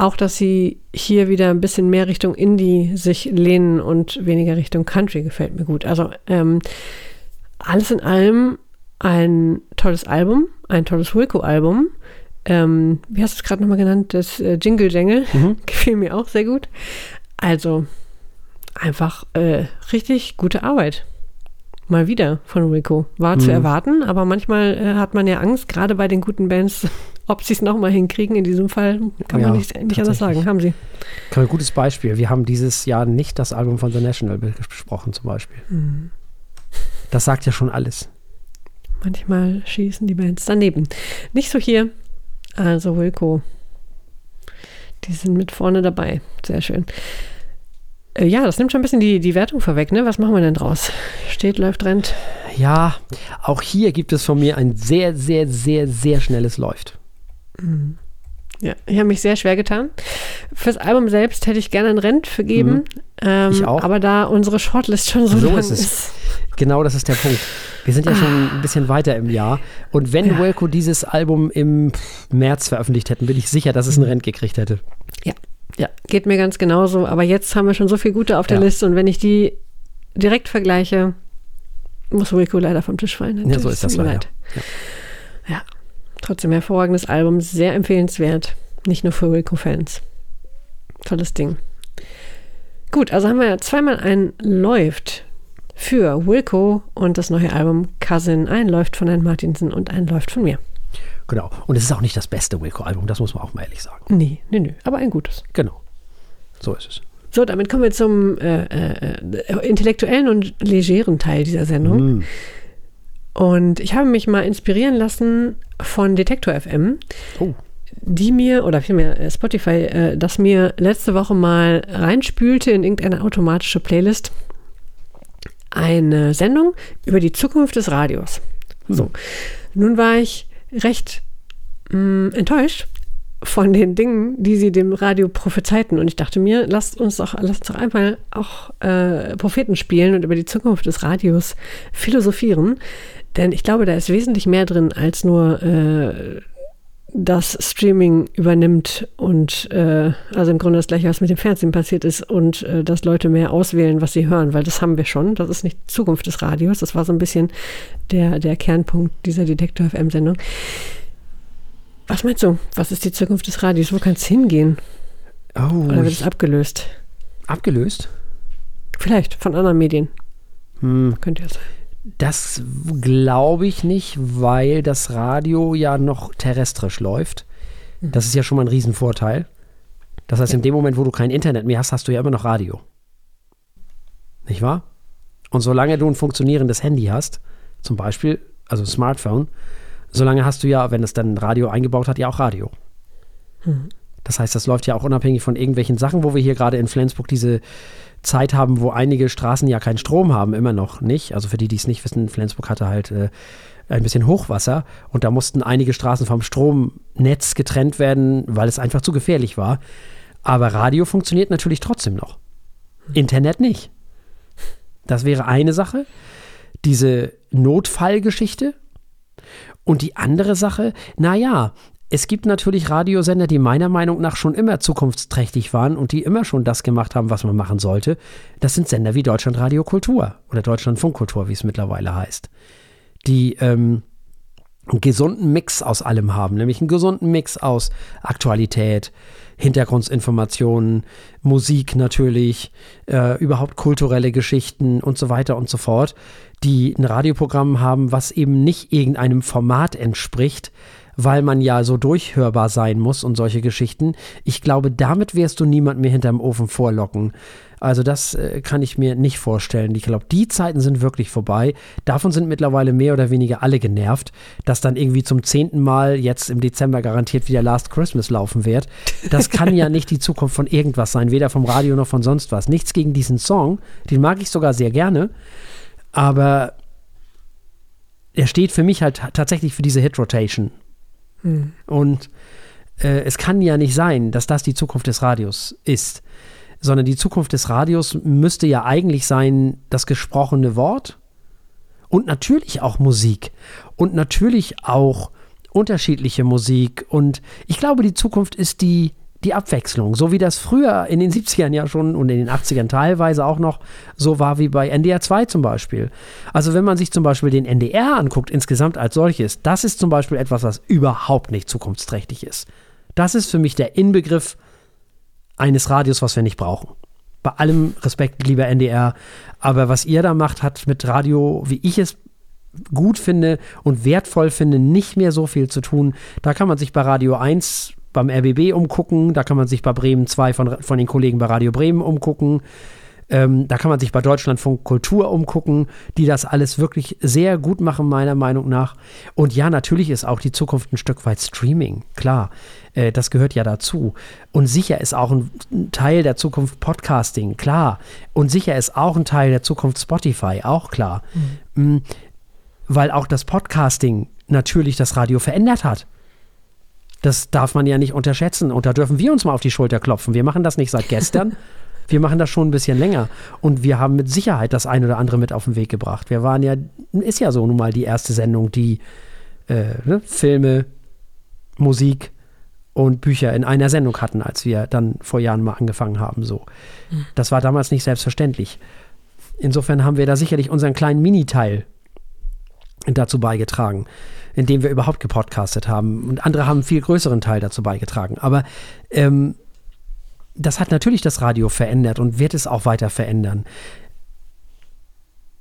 auch, dass sie hier wieder ein bisschen mehr Richtung Indie sich lehnen und weniger Richtung Country gefällt mir gut. Also ähm, alles in allem ein tolles Album, ein tolles Wilco-Album. Ähm, wie hast du es gerade nochmal genannt? Das äh, Jingle Jangle mhm. gefiel mir auch sehr gut. Also einfach äh, richtig gute Arbeit. Mal wieder von Rico. War mhm. zu erwarten, aber manchmal äh, hat man ja Angst, gerade bei den guten Bands, ob sie es nochmal hinkriegen. In diesem Fall kann ja, man nicht, nicht anders sagen. Haben sie. Ein gutes Beispiel. Wir haben dieses Jahr nicht das Album von The National besprochen, zum Beispiel. Mhm. Das sagt ja schon alles. Manchmal schießen die Bands daneben. Nicht so hier. Also Wilco. Die sind mit vorne dabei. Sehr schön. Äh, ja, das nimmt schon ein bisschen die, die Wertung vorweg, ne? Was machen wir denn draus? Steht, läuft, rennt. Ja, auch hier gibt es von mir ein sehr, sehr, sehr, sehr schnelles Läuft. Mhm. Ja, ich habe mich sehr schwer getan. Fürs Album selbst hätte ich gerne ein Rent vergeben. Mhm. Ähm, ich auch. Aber da unsere Shortlist schon so, so lang ist, ist. Genau, das ist der Punkt. Wir sind ja schon ein bisschen weiter im Jahr. Und wenn ja. Welco dieses Album im März veröffentlicht hätten, bin ich sicher, dass es ein Rent gekriegt hätte. Ja, ja, geht mir ganz genauso. Aber jetzt haben wir schon so viele gute auf der ja. Liste und wenn ich die direkt vergleiche, muss Wilco leider vom Tisch fallen. Ja, so ist das leider. Ja. ja. Trotzdem hervorragendes Album, sehr empfehlenswert. Nicht nur für Wilco-Fans. Tolles Ding. Gut, also haben wir zweimal ein Läuft für Wilco und das neue Album Cousin. Ein Läuft von Herrn Martinsen und ein Läuft von mir. Genau. Und es ist auch nicht das beste Wilco-Album, das muss man auch mal ehrlich sagen. Nee, nee, nee, aber ein gutes. Genau. So ist es. So, damit kommen wir zum äh, äh, intellektuellen und legeren Teil dieser Sendung. Mm. Und ich habe mich mal inspirieren lassen von Detektor FM, Oh. die mir, oder vielmehr äh, Spotify, äh, das mir letzte Woche mal reinspülte in irgendeine automatische Playlist. Eine Sendung über die Zukunft des Radios. So. Nun war ich recht mh, enttäuscht von den Dingen, die sie dem Radio prophezeiten. Und ich dachte mir, lasst uns doch, lasst doch einmal auch äh, Propheten spielen und über die Zukunft des Radios philosophieren. Denn ich glaube, da ist wesentlich mehr drin als nur äh, das Streaming übernimmt und äh, also im Grunde das gleiche, was mit dem Fernsehen passiert ist und äh, dass Leute mehr auswählen, was sie hören, weil das haben wir schon. Das ist nicht Zukunft des Radios. Das war so ein bisschen der, der Kernpunkt dieser Detektor FM-Sendung. Was meinst du? Was ist die Zukunft des Radios? Wo kann es hingehen? Oh, Oder wird es abgelöst? abgelöst? Vielleicht von anderen Medien. Hm. Könnte ja sein. Das glaube ich nicht, weil das Radio ja noch terrestrisch läuft. Das ist ja schon mal ein Riesenvorteil. Das heißt, in dem Moment, wo du kein Internet mehr hast, hast du ja immer noch Radio. Nicht wahr? Und solange du ein funktionierendes Handy hast, zum Beispiel, also ein Smartphone, solange hast du ja, wenn es dann Radio eingebaut hat, ja auch Radio. Das heißt, das läuft ja auch unabhängig von irgendwelchen Sachen, wo wir hier gerade in Flensburg diese Zeit haben, wo einige Straßen ja keinen Strom haben, immer noch nicht. Also für die, die es nicht wissen, Flensburg hatte halt äh, ein bisschen Hochwasser und da mussten einige Straßen vom Stromnetz getrennt werden, weil es einfach zu gefährlich war. Aber Radio funktioniert natürlich trotzdem noch. Internet nicht. Das wäre eine Sache. Diese Notfallgeschichte. Und die andere Sache, naja, es gibt natürlich Radiosender, die meiner Meinung nach schon immer zukunftsträchtig waren und die immer schon das gemacht haben, was man machen sollte. Das sind Sender wie Deutschlandradio Kultur oder Deutschlandfunkkultur, wie es mittlerweile heißt. Die ähm, einen gesunden Mix aus allem haben, nämlich einen gesunden Mix aus Aktualität, Hintergrundinformationen, Musik natürlich, äh, überhaupt kulturelle Geschichten und so weiter und so fort, die ein Radioprogramm haben, was eben nicht irgendeinem Format entspricht, weil man ja so durchhörbar sein muss und solche Geschichten. Ich glaube, damit wirst du niemand mehr hinterm Ofen vorlocken. Also das äh, kann ich mir nicht vorstellen. Ich glaube, die Zeiten sind wirklich vorbei. Davon sind mittlerweile mehr oder weniger alle genervt, dass dann irgendwie zum zehnten Mal jetzt im Dezember garantiert wieder Last Christmas laufen wird. Das kann ja nicht die Zukunft von irgendwas sein, weder vom Radio noch von sonst was. Nichts gegen diesen Song, den mag ich sogar sehr gerne, aber er steht für mich halt tatsächlich für diese Hit-Rotation. Und äh, es kann ja nicht sein, dass das die Zukunft des Radios ist, sondern die Zukunft des Radios müsste ja eigentlich sein, das gesprochene Wort und natürlich auch Musik und natürlich auch unterschiedliche Musik. Und ich glaube, die Zukunft ist die, die Abwechslung, so wie das früher in den 70ern ja schon und in den 80ern teilweise auch noch so war wie bei NDR 2 zum Beispiel. Also wenn man sich zum Beispiel den NDR anguckt, insgesamt als solches, das ist zum Beispiel etwas, was überhaupt nicht zukunftsträchtig ist. Das ist für mich der Inbegriff eines Radios, was wir nicht brauchen. Bei allem Respekt, lieber NDR, aber was ihr da macht, hat mit Radio, wie ich es gut finde und wertvoll finde, nicht mehr so viel zu tun. Da kann man sich bei Radio 1 beim RBB umgucken, da kann man sich bei Bremen 2 von, von den Kollegen bei Radio Bremen umgucken. Ähm, da kann man sich bei Deutschlandfunk Kultur umgucken, die das alles wirklich sehr gut machen, meiner Meinung nach. Und ja, natürlich ist auch die Zukunft ein Stück weit Streaming, klar. Äh, das gehört ja dazu. Und sicher ist auch ein, ein Teil der Zukunft Podcasting, klar. Und sicher ist auch ein Teil der Zukunft Spotify, auch klar. Mhm. Weil auch das Podcasting natürlich das Radio verändert hat. Das darf man ja nicht unterschätzen. Und da dürfen wir uns mal auf die Schulter klopfen. Wir machen das nicht seit gestern. Wir machen das schon ein bisschen länger und wir haben mit Sicherheit das ein oder andere mit auf den Weg gebracht. Wir waren ja, ist ja so nun mal die erste Sendung, die äh, ne, Filme, Musik und Bücher in einer Sendung hatten, als wir dann vor Jahren mal angefangen haben. So, das war damals nicht selbstverständlich. Insofern haben wir da sicherlich unseren kleinen Miniteil dazu beigetragen, indem wir überhaupt gepodcastet haben. Und andere haben einen viel größeren Teil dazu beigetragen. Aber ähm, das hat natürlich das Radio verändert und wird es auch weiter verändern.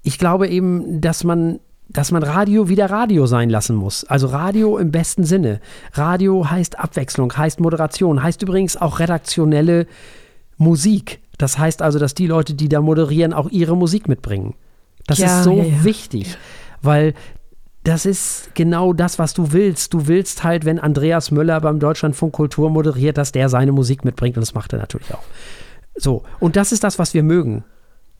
Ich glaube eben, dass man dass man Radio wieder Radio sein lassen muss. Also Radio im besten Sinne. Radio heißt Abwechslung, heißt Moderation, heißt übrigens auch redaktionelle Musik. Das heißt also, dass die Leute, die da moderieren, auch ihre Musik mitbringen. Das Ja, ist so ja, ja. wichtig, weil das ist genau das, was du willst. Du willst halt, wenn Andreas Möller beim Deutschlandfunk Kultur moderiert, dass der seine Musik mitbringt und das macht er natürlich auch. So, und das ist das, was wir mögen.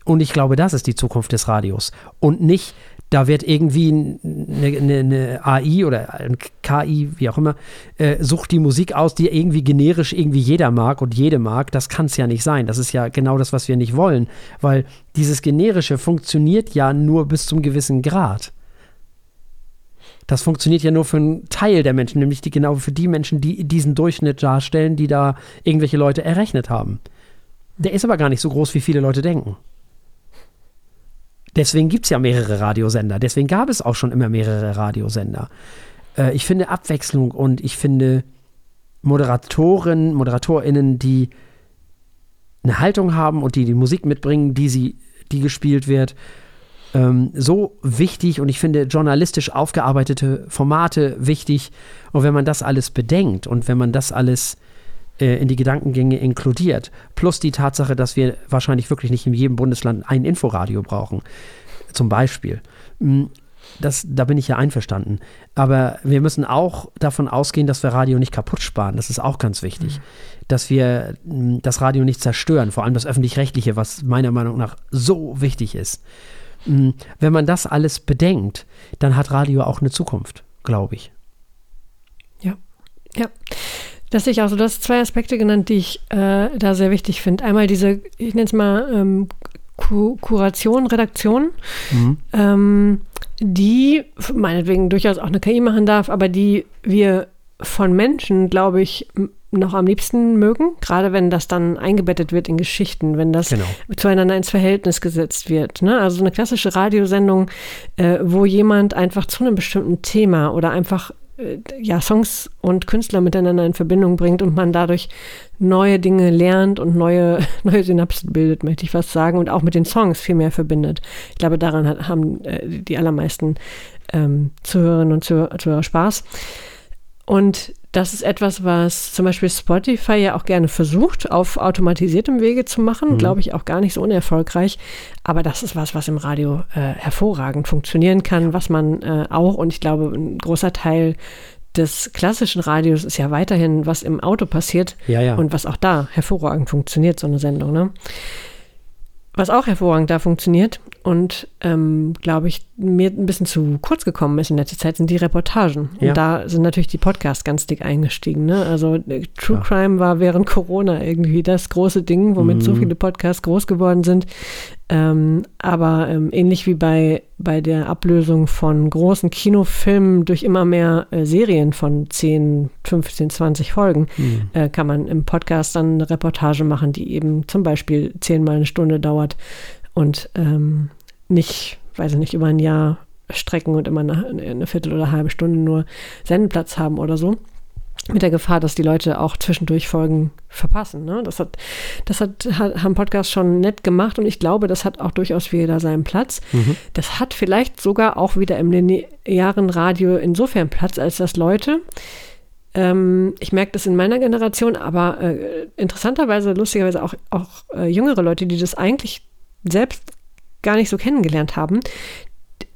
Und ich glaube, das ist die Zukunft des Radios. Und nicht, da wird irgendwie eine, eine, eine AI oder ein KI, wie auch immer, äh, sucht die Musik aus, die irgendwie generisch irgendwie jeder mag und jede mag. Das kann es ja nicht sein. Das ist ja genau das, was wir nicht wollen. Weil dieses Generische funktioniert ja nur bis zum gewissen Grad. Das funktioniert ja nur für einen Teil der Menschen, nämlich die, genau für die Menschen, die diesen Durchschnitt darstellen, die da irgendwelche Leute errechnet haben. Der ist aber gar nicht so groß, wie viele Leute denken. Deswegen gibt es ja mehrere Radiosender. Deswegen gab es auch schon immer mehrere Radiosender. Äh, ich finde Abwechslung und ich finde Moderatoren, ModeratorInnen, die eine Haltung haben und die die Musik mitbringen, die sie, die gespielt wird, ähm, so wichtig und ich finde journalistisch aufgearbeitete Formate wichtig. Und wenn man das alles bedenkt und wenn man das alles äh, in die Gedankengänge inkludiert, plus die Tatsache, dass wir wahrscheinlich wirklich nicht in jedem Bundesland ein Inforadio brauchen, zum Beispiel. Mm, Das, da bin ich ja einverstanden. Aber wir müssen auch davon ausgehen, dass wir Radio nicht kaputt sparen. Das ist auch ganz wichtig. Dass wir mm, das Radio nicht zerstören, vor allem das Öffentlich-Rechtliche, was meiner Meinung nach so wichtig ist. Mm, Wenn man das alles bedenkt, dann hat Radio auch eine Zukunft, glaube ich. Ja, ja. Das sehe ich auch so. Du hast zwei Aspekte genannt, die ich äh, da sehr wichtig finde. Einmal diese, ich nenne es mal ähm, Ku Kuration, Redaktion, ähm, die meinetwegen durchaus auch eine KI machen darf, aber die wir von Menschen, glaube ich, noch am liebsten mögen, gerade wenn das dann eingebettet wird in Geschichten, wenn das Genau. zueinander ins Verhältnis gesetzt wird. Ne? Also eine klassische Radiosendung, äh, wo jemand einfach zu einem bestimmten Thema oder einfach äh, ja, Songs und Künstler miteinander in Verbindung bringt und man dadurch neue Dinge lernt und neue, neue Synapsen bildet, möchte ich fast sagen, und auch mit den Songs viel mehr verbindet. Ich glaube, daran hat, haben äh, die allermeisten ähm, Zuhörerinnen und Zuhörer, Zuhörer Spaß. Und das ist etwas, was zum Beispiel Spotify ja auch gerne versucht, auf automatisiertem Wege zu machen. Glaube ich auch gar nicht so unerfolgreich. Aber das ist was, was im Radio äh, hervorragend funktionieren kann, was man äh, auch, und ich glaube, ein großer Teil des klassischen Radios ist ja weiterhin, was im Auto passiert Ja, ja. und was auch da hervorragend funktioniert, so eine Sendung. Ne? Was auch hervorragend da funktioniert und, ähm, glaube ich, mir ein bisschen zu kurz gekommen ist in letzter Zeit, sind die Reportagen. Ja. Und da sind natürlich die Podcasts ganz dick eingestiegen. Ne? Also äh, True Ja. Crime war während Corona irgendwie das große Ding, womit so Mhm. viele Podcasts groß geworden sind. Ähm, aber ähm, ähnlich wie bei, bei der Ablösung von großen Kinofilmen durch immer mehr äh, Serien von 10, 15, 20 Folgen, Hm. äh, kann man im Podcast dann eine Reportage machen, die eben zum Beispiel zehnmal eine Stunde dauert und ähm, nicht, weiß ich nicht, über ein Jahr strecken und immer eine, eine Viertel oder halbe Stunde nur Sendeplatz haben oder so. Mit der Gefahr, dass die Leute auch zwischendurch Folgen verpassen. Ne? Das, hat, das hat, hat, haben Podcasts schon nett gemacht und ich glaube, das hat auch durchaus wieder seinen Platz. Das hat vielleicht sogar auch wieder im linearen Radio insofern Platz, als dass Leute, ähm, ich merke das in meiner Generation, aber äh, interessanterweise, lustigerweise auch, auch äh, jüngere Leute, die das eigentlich selbst gar nicht so kennengelernt haben,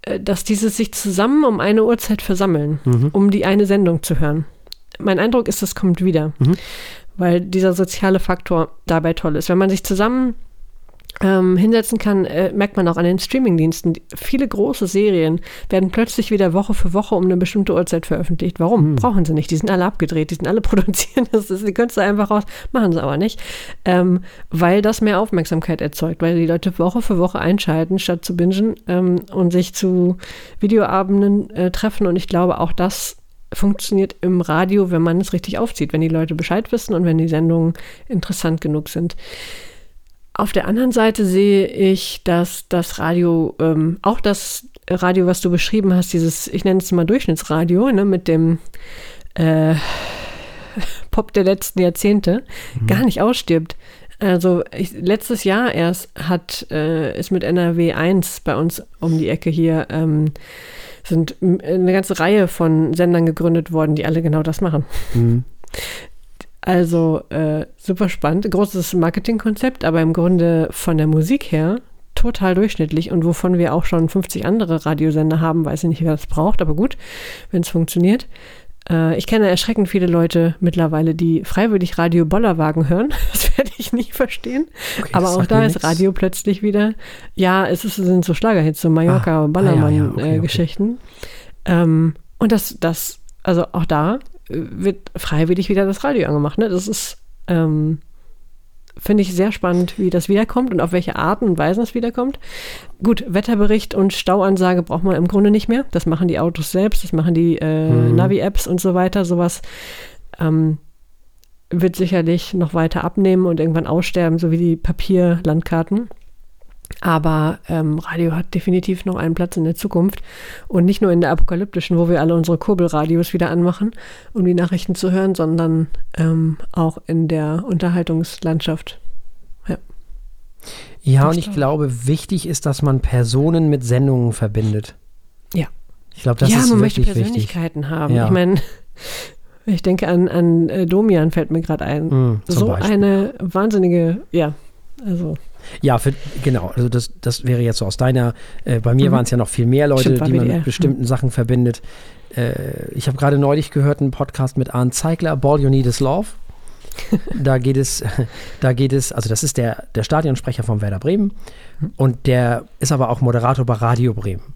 äh, dass dieses sich zusammen um eine Uhrzeit versammeln, um die eine Sendung zu hören. Mein Eindruck ist, das kommt wieder, weil dieser soziale Faktor dabei toll ist. Wenn man sich zusammen ähm, hinsetzen kann, äh, merkt man auch an den Streamingdiensten. Die- Viele große Serien werden plötzlich wieder Woche für Woche um eine bestimmte Uhrzeit veröffentlicht. Warum? Brauchen sie nicht. Die sind alle abgedreht, die sind alle produziert. Das ist, die könntest du einfach raus, machen sie aber nicht. Ähm, weil das mehr Aufmerksamkeit erzeugt, weil die Leute Woche für Woche einschalten, statt zu bingen ähm, und sich zu Videoabenden äh, treffen. Und ich glaube, auch das funktioniert im Radio, wenn man es richtig aufzieht, wenn die Leute Bescheid wissen und wenn die Sendungen interessant genug sind. Auf der anderen Seite sehe ich, dass das Radio, ähm, auch das Radio, was du beschrieben hast, dieses, ich nenne es mal Durchschnittsradio, ne, mit dem äh, Pop der letzten Jahrzehnte, gar nicht ausstirbt. Also ich, letztes Jahr erst hat, äh, ist mit NRW 1 bei uns um die Ecke hier, ähm, sind eine ganze Reihe von Sendern gegründet worden, die alle genau das machen. Mhm. Also äh, super spannend, großes Marketingkonzept, aber im Grunde von der Musik her total durchschnittlich und wovon wir auch schon 50 andere Radiosender haben, weiß ich nicht, wer das braucht, aber gut, wenn es funktioniert. Äh, ich kenne erschreckend viele Leute mittlerweile, die freiwillig Radio Bollerwagen hören. Das werde ich nie verstehen. Okay, aber auch da ist Radio plötzlich wieder, ja, es ist, sind so Schlagerhits, so Mallorca ah, Ballermann-Geschichten. Ah, ja, ja. okay, okay. ähm, und das, das, also auch da wird freiwillig wieder das Radio angemacht. Ne? Das ist, ähm, finde ich sehr spannend, wie das wiederkommt und auf welche Arten und Weisen es wiederkommt. Gut, Wetterbericht und Stauansage braucht man im Grunde nicht mehr. Das machen die Autos selbst, das machen die äh, mhm. Navi-Apps und so weiter. Sowas ähm, wird sicherlich noch weiter abnehmen und irgendwann aussterben, so wie die Papierlandkarten. Aber ähm, Radio hat definitiv noch einen Platz in der Zukunft und nicht nur in der apokalyptischen, wo wir alle unsere Kurbelradios wieder anmachen, um die Nachrichten zu hören, sondern ähm, auch in der Unterhaltungslandschaft. Ja, ja und ich glaube, wichtig ist, dass man Personen mit Sendungen verbindet. Ja. Ich glaube, das ja, ist man wirklich möchte Persönlichkeiten wichtig. haben. Ja. Ich meine, ich denke an, an äh, Domian fällt mir gerade ein. Mm, so Beispiel. eine wahnsinnige, ja, also ja, für, genau. Also das, das wäre jetzt so aus deiner, äh, bei mir mhm. waren es ja noch viel mehr Leute, Stimmt, die man mit bestimmten mhm. Sachen verbindet. Äh, ich habe gerade neulich gehört einen Podcast mit Arndt Zeigler, Ball You Need Is Love. da geht es, da geht es, also das ist der, der Stadionsprecher von Werder Bremen mhm. und der ist aber auch Moderator bei Radio Bremen.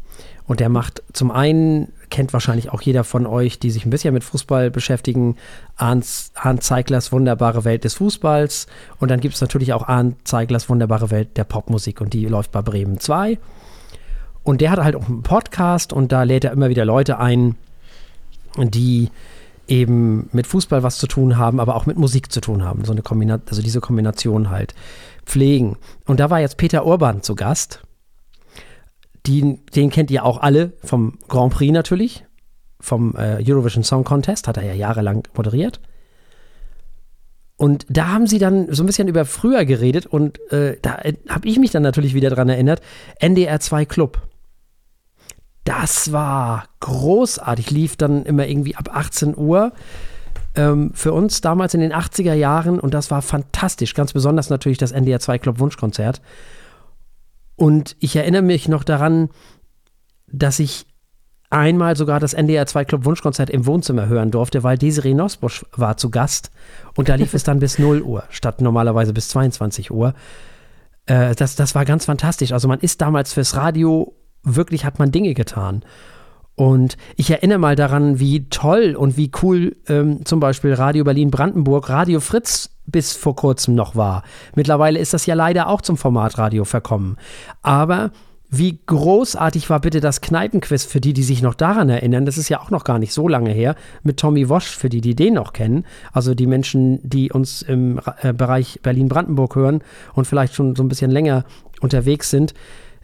Und der macht zum einen, kennt wahrscheinlich auch jeder von euch, die sich ein bisschen mit Fußball beschäftigen, Arndt Zeiglers wunderbare Welt des Fußballs. Und dann gibt es natürlich auch Arndt Zeiglers wunderbare Welt der Popmusik und die läuft bei Bremen 2. Und der hat halt auch einen Podcast und da lädt er immer wieder Leute ein, die eben mit Fußball was zu tun haben, aber auch mit Musik zu tun haben. So eine Kombination, also diese Kombination halt pflegen. Und da war jetzt Peter Urban zu Gast die, den kennt ihr auch alle vom Grand Prix natürlich, vom äh, Eurovision Song Contest, hat er ja jahrelang moderiert. Und da haben sie dann so ein bisschen über früher geredet und äh, da habe ich mich dann natürlich wieder dran erinnert. NDR 2 Club. Das war großartig, lief dann immer irgendwie ab 18 Uhr ähm, für uns damals in den 80er Jahren und das war fantastisch. Ganz besonders natürlich das NDR 2 Club Wunschkonzert. Und ich erinnere mich noch daran, dass ich einmal sogar das NDR 2 Club Wunschkonzert im Wohnzimmer hören durfte, weil Desiree Nosbusch war zu Gast und da lief es dann bis 0 Uhr statt normalerweise bis 22 Uhr. Äh, das, das war ganz fantastisch. Also man ist damals fürs Radio, wirklich hat man Dinge getan. Und ich erinnere mal daran, wie toll und wie cool ähm, zum Beispiel Radio Berlin-Brandenburg, Radio Fritz bis vor kurzem noch war. Mittlerweile ist das ja leider auch zum Formatradio verkommen. Aber wie großartig war bitte das Kneipenquiz für die, die sich noch daran erinnern? Das ist ja auch noch gar nicht so lange her. Mit Tommy Wosch, für die, die den noch kennen. Also die Menschen, die uns im äh, Bereich Berlin-Brandenburg hören und vielleicht schon so ein bisschen länger unterwegs sind.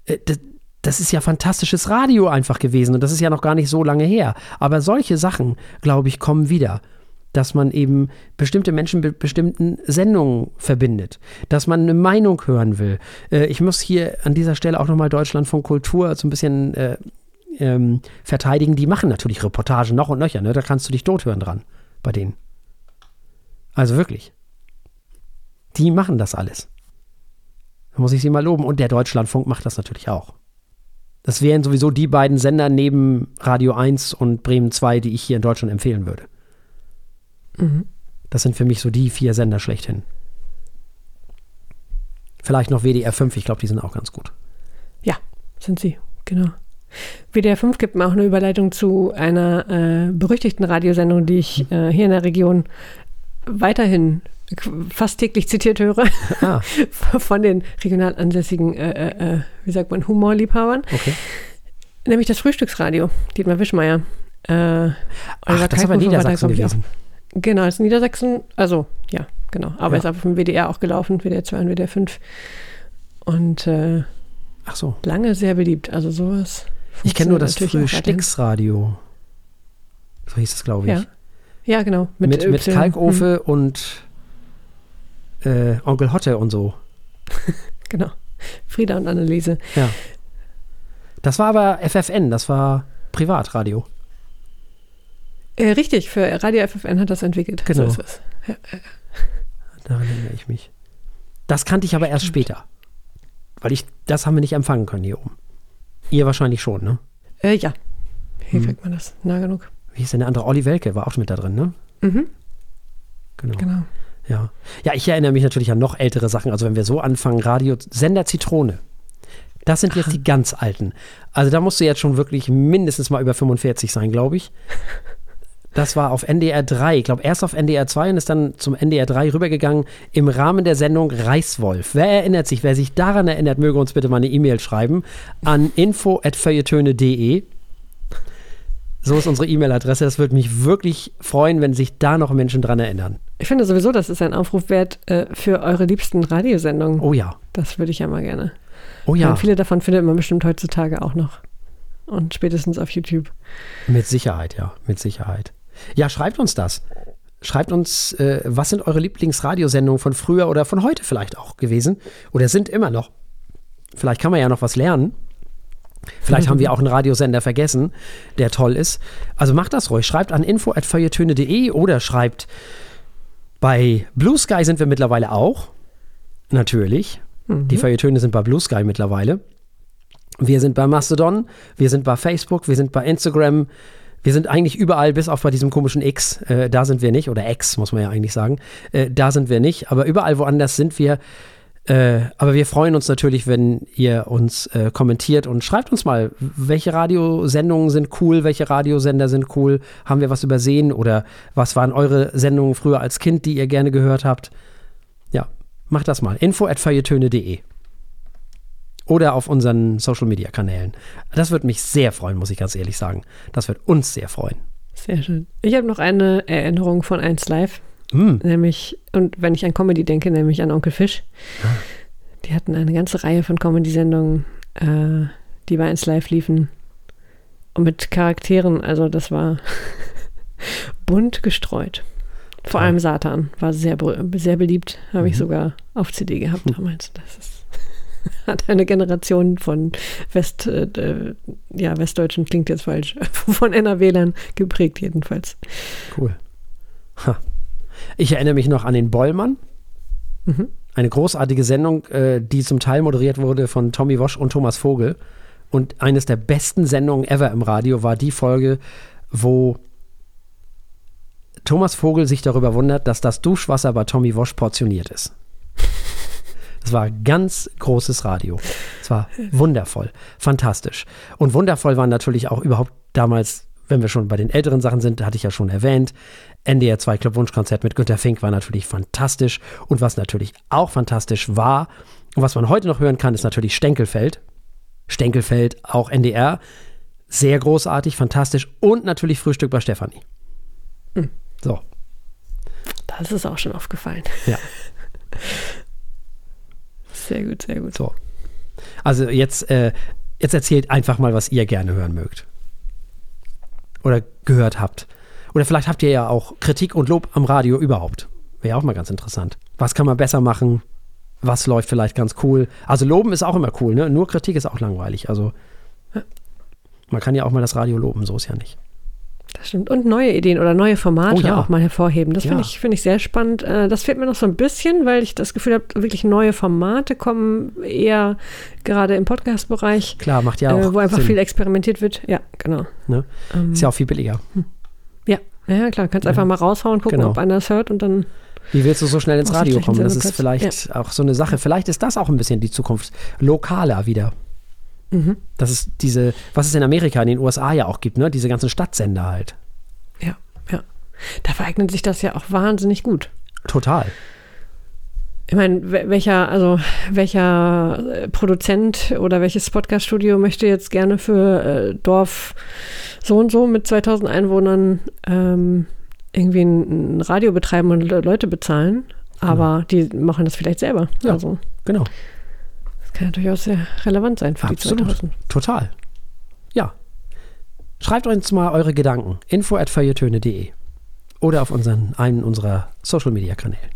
Äh, das, das ist ja fantastisches Radio einfach gewesen und das ist ja noch gar nicht so lange her. Aber solche Sachen, glaube ich, kommen wieder dass man eben bestimmte Menschen mit bestimmten Sendungen verbindet, dass man eine Meinung hören will. Äh, ich muss hier an dieser Stelle auch nochmal Deutschland von Kultur so ein bisschen äh, ähm, verteidigen. Die machen natürlich Reportagen noch und nöcher, ne? da kannst du dich tothören dran bei denen. Also wirklich. Die machen das alles. Da muss ich sie mal loben. Und der Deutschlandfunk macht das natürlich auch. Das wären sowieso die beiden Sender neben Radio 1 und Bremen 2, die ich hier in Deutschland empfehlen würde. Mhm. Das sind für mich so die vier Sender schlechthin. Vielleicht noch WDR 5, ich glaube, die sind auch ganz gut. Ja, sind sie, genau. WDR 5 gibt mir auch eine Überleitung zu einer äh, berüchtigten Radiosendung, die ich äh, hier in der Region weiterhin fast täglich zitiert höre, ah. von den regional ansässigen, äh, äh, äh, wie sagt man, Humorliebhabern. Okay. Nämlich das Frühstücksradio, Dietmar Wischmeier. Äh, Ach, das aber Niedersachsen gewesen. Auch. Genau, ist Niedersachsen, also ja, genau. Aber ja. ist auf dem WDR auch gelaufen, WDR 2 und WDR 5. Und äh, Ach so. lange sehr beliebt. Also sowas. Ich kenne nur das Frühstücksradio. So hieß es, glaube ich. Ja. ja, genau. Mit, mit, mit Kalkofe mhm. und äh, Onkel Hotte und so. Genau. Frieda und Anneliese. Ja. Das war aber FFN, das war Privatradio. Äh, richtig, für Radio FFN hat das entwickelt. Genau. So ist es. Ja, ja. Daran erinnere ich mich. Das kannte ich aber erst später. Weil ich, das haben wir nicht empfangen können hier oben. Ihr wahrscheinlich schon, ne? Äh, ja. Hier Hm. kriegt man das nah genug. Wie hieß denn der andere? Olli Welke war auch mit da drin, ne? Mhm, Genau. genau. Ja. ja, ich erinnere mich natürlich an noch ältere Sachen. Also wenn wir so anfangen, Radio, Sender Zitrone. Das sind jetzt die ganz alten. Also da musst du jetzt schon wirklich mindestens mal über 45 sein, glaube ich. Das war auf NDR 3, ich glaube erst auf NDR 2 und ist dann zum NDR 3 rübergegangen im Rahmen der Sendung Reichswolf. Wer erinnert sich, wer sich daran erinnert, möge uns bitte mal eine E-Mail schreiben an info.feuilletöne.de. So ist unsere E-Mail-Adresse. Das würde mich wirklich freuen, wenn sich da noch Menschen dran erinnern. Ich finde sowieso, das ist ein Aufruf wert äh, für eure liebsten Radiosendungen. Oh ja. Das würde ich ja mal gerne. Oh Ja. ja. viele davon findet man bestimmt heutzutage auch noch. Und spätestens auf YouTube. Mit Sicherheit, ja, mit Sicherheit. Ja, schreibt uns das. Schreibt uns, äh, was sind eure Lieblingsradiosendungen von früher oder von heute vielleicht auch gewesen oder sind immer noch. Vielleicht kann man ja noch was lernen. Vielleicht haben wir auch einen Radiosender vergessen, der toll ist. Also macht das ruhig. Schreibt an info.feuilletöne.de oder schreibt bei Blue Sky sind wir mittlerweile auch. Natürlich. Die Feuilletöne sind bei Blue Sky mittlerweile. Wir sind bei Mastodon, wir sind bei Facebook, wir sind bei Instagram, wir sind eigentlich überall, bis auf bei diesem komischen X. Äh, da sind wir nicht, oder X, muss man ja eigentlich sagen. Äh, da sind wir nicht, aber überall woanders sind wir. Äh, aber wir freuen uns natürlich, wenn ihr uns äh, kommentiert und schreibt uns mal, welche Radiosendungen sind cool, welche Radiosender sind cool, haben wir was übersehen oder was waren eure Sendungen früher als Kind, die ihr gerne gehört habt. Ja, macht das mal. Info at feuilletöne.de oder auf unseren Social Media Kanälen. Das würde mich sehr freuen, muss ich ganz ehrlich sagen. Das wird uns sehr freuen. Sehr schön. Ich habe noch eine Erinnerung von 1 Live. Hm. Nämlich, und wenn ich an Comedy denke, nämlich an Onkel Fisch. Die hatten eine ganze Reihe von Comedy-Sendungen, äh, die bei 1 Live liefen. Und mit Charakteren, also das war bunt gestreut. Vor Toll. allem Satan war sehr, sehr beliebt, habe ich Mhm. sogar auf CD gehabt damals. Das ist, hat eine Generation von West, äh, äh, ja, Westdeutschen klingt jetzt falsch, von NRWlern geprägt jedenfalls. Cool. Ha. Ich erinnere mich noch an den Bollmann. Mhm. Eine großartige Sendung, äh, die zum Teil moderiert wurde von Tommy Wosch und Thomas Vogel. Und eines der besten Sendungen ever im Radio war die Folge, wo Thomas Vogel sich darüber wundert, dass das Duschwasser bei Tommy Wosch portioniert ist. Das war ganz großes Radio. Es war wundervoll, fantastisch. Und wundervoll waren natürlich auch überhaupt damals, wenn wir schon bei den älteren Sachen sind, hatte ich ja schon erwähnt, NDR 2 Club Wunschkonzert mit Günter Fink war natürlich fantastisch. Und was natürlich auch fantastisch war und was man heute noch hören kann, ist natürlich Stenkelfeld. Stenkelfeld, auch NDR. Sehr großartig, fantastisch. Und natürlich Frühstück bei Stefanie. So, Das ist auch schon aufgefallen. ja. Sehr gut, sehr gut. So. Also jetzt, äh, jetzt erzählt einfach mal, was ihr gerne hören mögt. Oder gehört habt. Oder vielleicht habt ihr ja auch Kritik und Lob am Radio überhaupt. Wäre auch mal ganz interessant. Was kann man besser machen? Was läuft vielleicht ganz cool? Also loben ist auch immer cool, ne? Nur Kritik ist auch langweilig. Also man kann ja auch mal das Radio loben, so ist ja nicht. Das stimmt. Und neue Ideen oder neue Formate Oh ja. auch mal hervorheben. Das finde Ja. ich, finde ich sehr spannend. Äh, Das fehlt mir noch so ein bisschen, weil ich das Gefühl habe, wirklich neue Formate kommen eher gerade im Podcast-Bereich, Klar, macht ja auch äh, wo einfach Sinn, viel experimentiert wird. Ja, genau. ne? Ähm, Ist ja auch viel billiger. ja. ja, klar. Kannst Ja. einfach mal raushauen, gucken, Genau. ob einer es hört und dann. Wie willst du so schnell ins Radio kommen? Das ist vielleicht auch so eine Sache. Vielleicht ist das auch ein bisschen die Zukunft. Lokaler wieder. Mhm. Das ist diese, was es in Amerika, in den USA ja auch gibt, ne? Diese ganzen Stadtsender halt. Ja, ja. Da vereignet sich das ja auch wahnsinnig gut. Total. Ich meine, wel- welcher, also welcher äh, Produzent oder welches Podcast-Studio möchte jetzt gerne für äh, Dorf so und so mit 2000 Einwohnern ähm, irgendwie ein, ein Radio betreiben und Le Leute bezahlen? Aber die machen das vielleicht selber. Ja. Also Genau. Das kann ja durchaus sehr relevant sein für Absolut. die 2000. Total. Ja. Schreibt uns mal eure Gedanken. info at oder auf unseren, einen unserer Social Media Kanälen.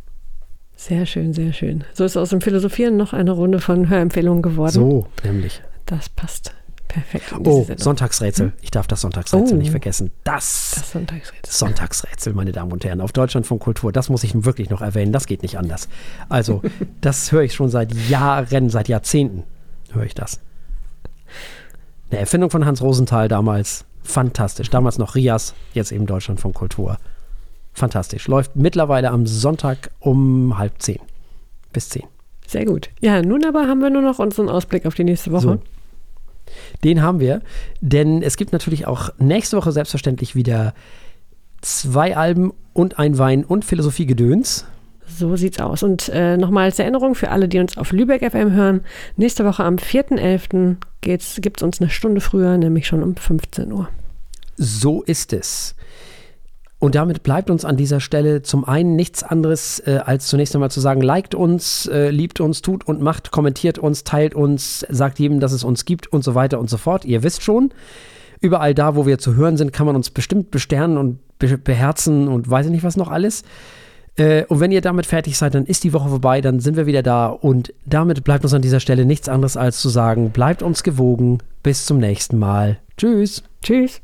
Sehr schön, sehr schön. So ist aus dem Philosophieren noch eine Runde von Hörempfehlungen geworden. So, nämlich. Das passt perfekt. Oh. Sonntagsrätsel. Ich darf das Sonntagsrätsel Oh. nicht vergessen. Das, Das Sonntagsrätsel. Sonntagsrätsel, meine Damen und Herren, auf Deutschland von Kultur. Das muss ich wirklich noch erwähnen. Das geht nicht anders. Also, das höre ich schon seit Jahren, seit Jahrzehnten höre ich das. Eine Erfindung von Hans Rosenthal damals. Fantastisch. Damals noch Rias, jetzt eben Deutschland von Kultur. Fantastisch. Läuft mittlerweile am Sonntag um halb zehn. Bis zehn. Sehr gut. Ja, nun aber haben wir nur noch unseren Ausblick auf die nächste Woche. So. Den haben wir, denn es gibt natürlich auch nächste Woche selbstverständlich wieder zwei Alben und ein Wein und Philosophiegedöns. So sieht's aus. Und äh, nochmal als Erinnerung für alle, die uns auf Lübeck FM hören, nächste Woche am 4.11. gibt es uns eine Stunde früher, nämlich schon um 15 Uhr. So ist es. Und damit bleibt uns an dieser Stelle zum einen nichts anderes, äh, als zunächst einmal zu sagen, liked uns, äh, liebt uns, tut und macht, kommentiert uns, teilt uns, sagt jedem, dass es uns gibt und so weiter und so fort. Ihr wisst schon, überall da, wo wir zu hören sind, kann man uns bestimmt besternen und be beherzen und weiß ich nicht was noch alles. Äh, und wenn ihr damit fertig seid, dann ist die Woche vorbei, dann sind wir wieder da. Und damit bleibt uns an dieser Stelle nichts anderes als zu sagen, bleibt uns gewogen. Bis zum nächsten Mal. Tschüss. Tschüss.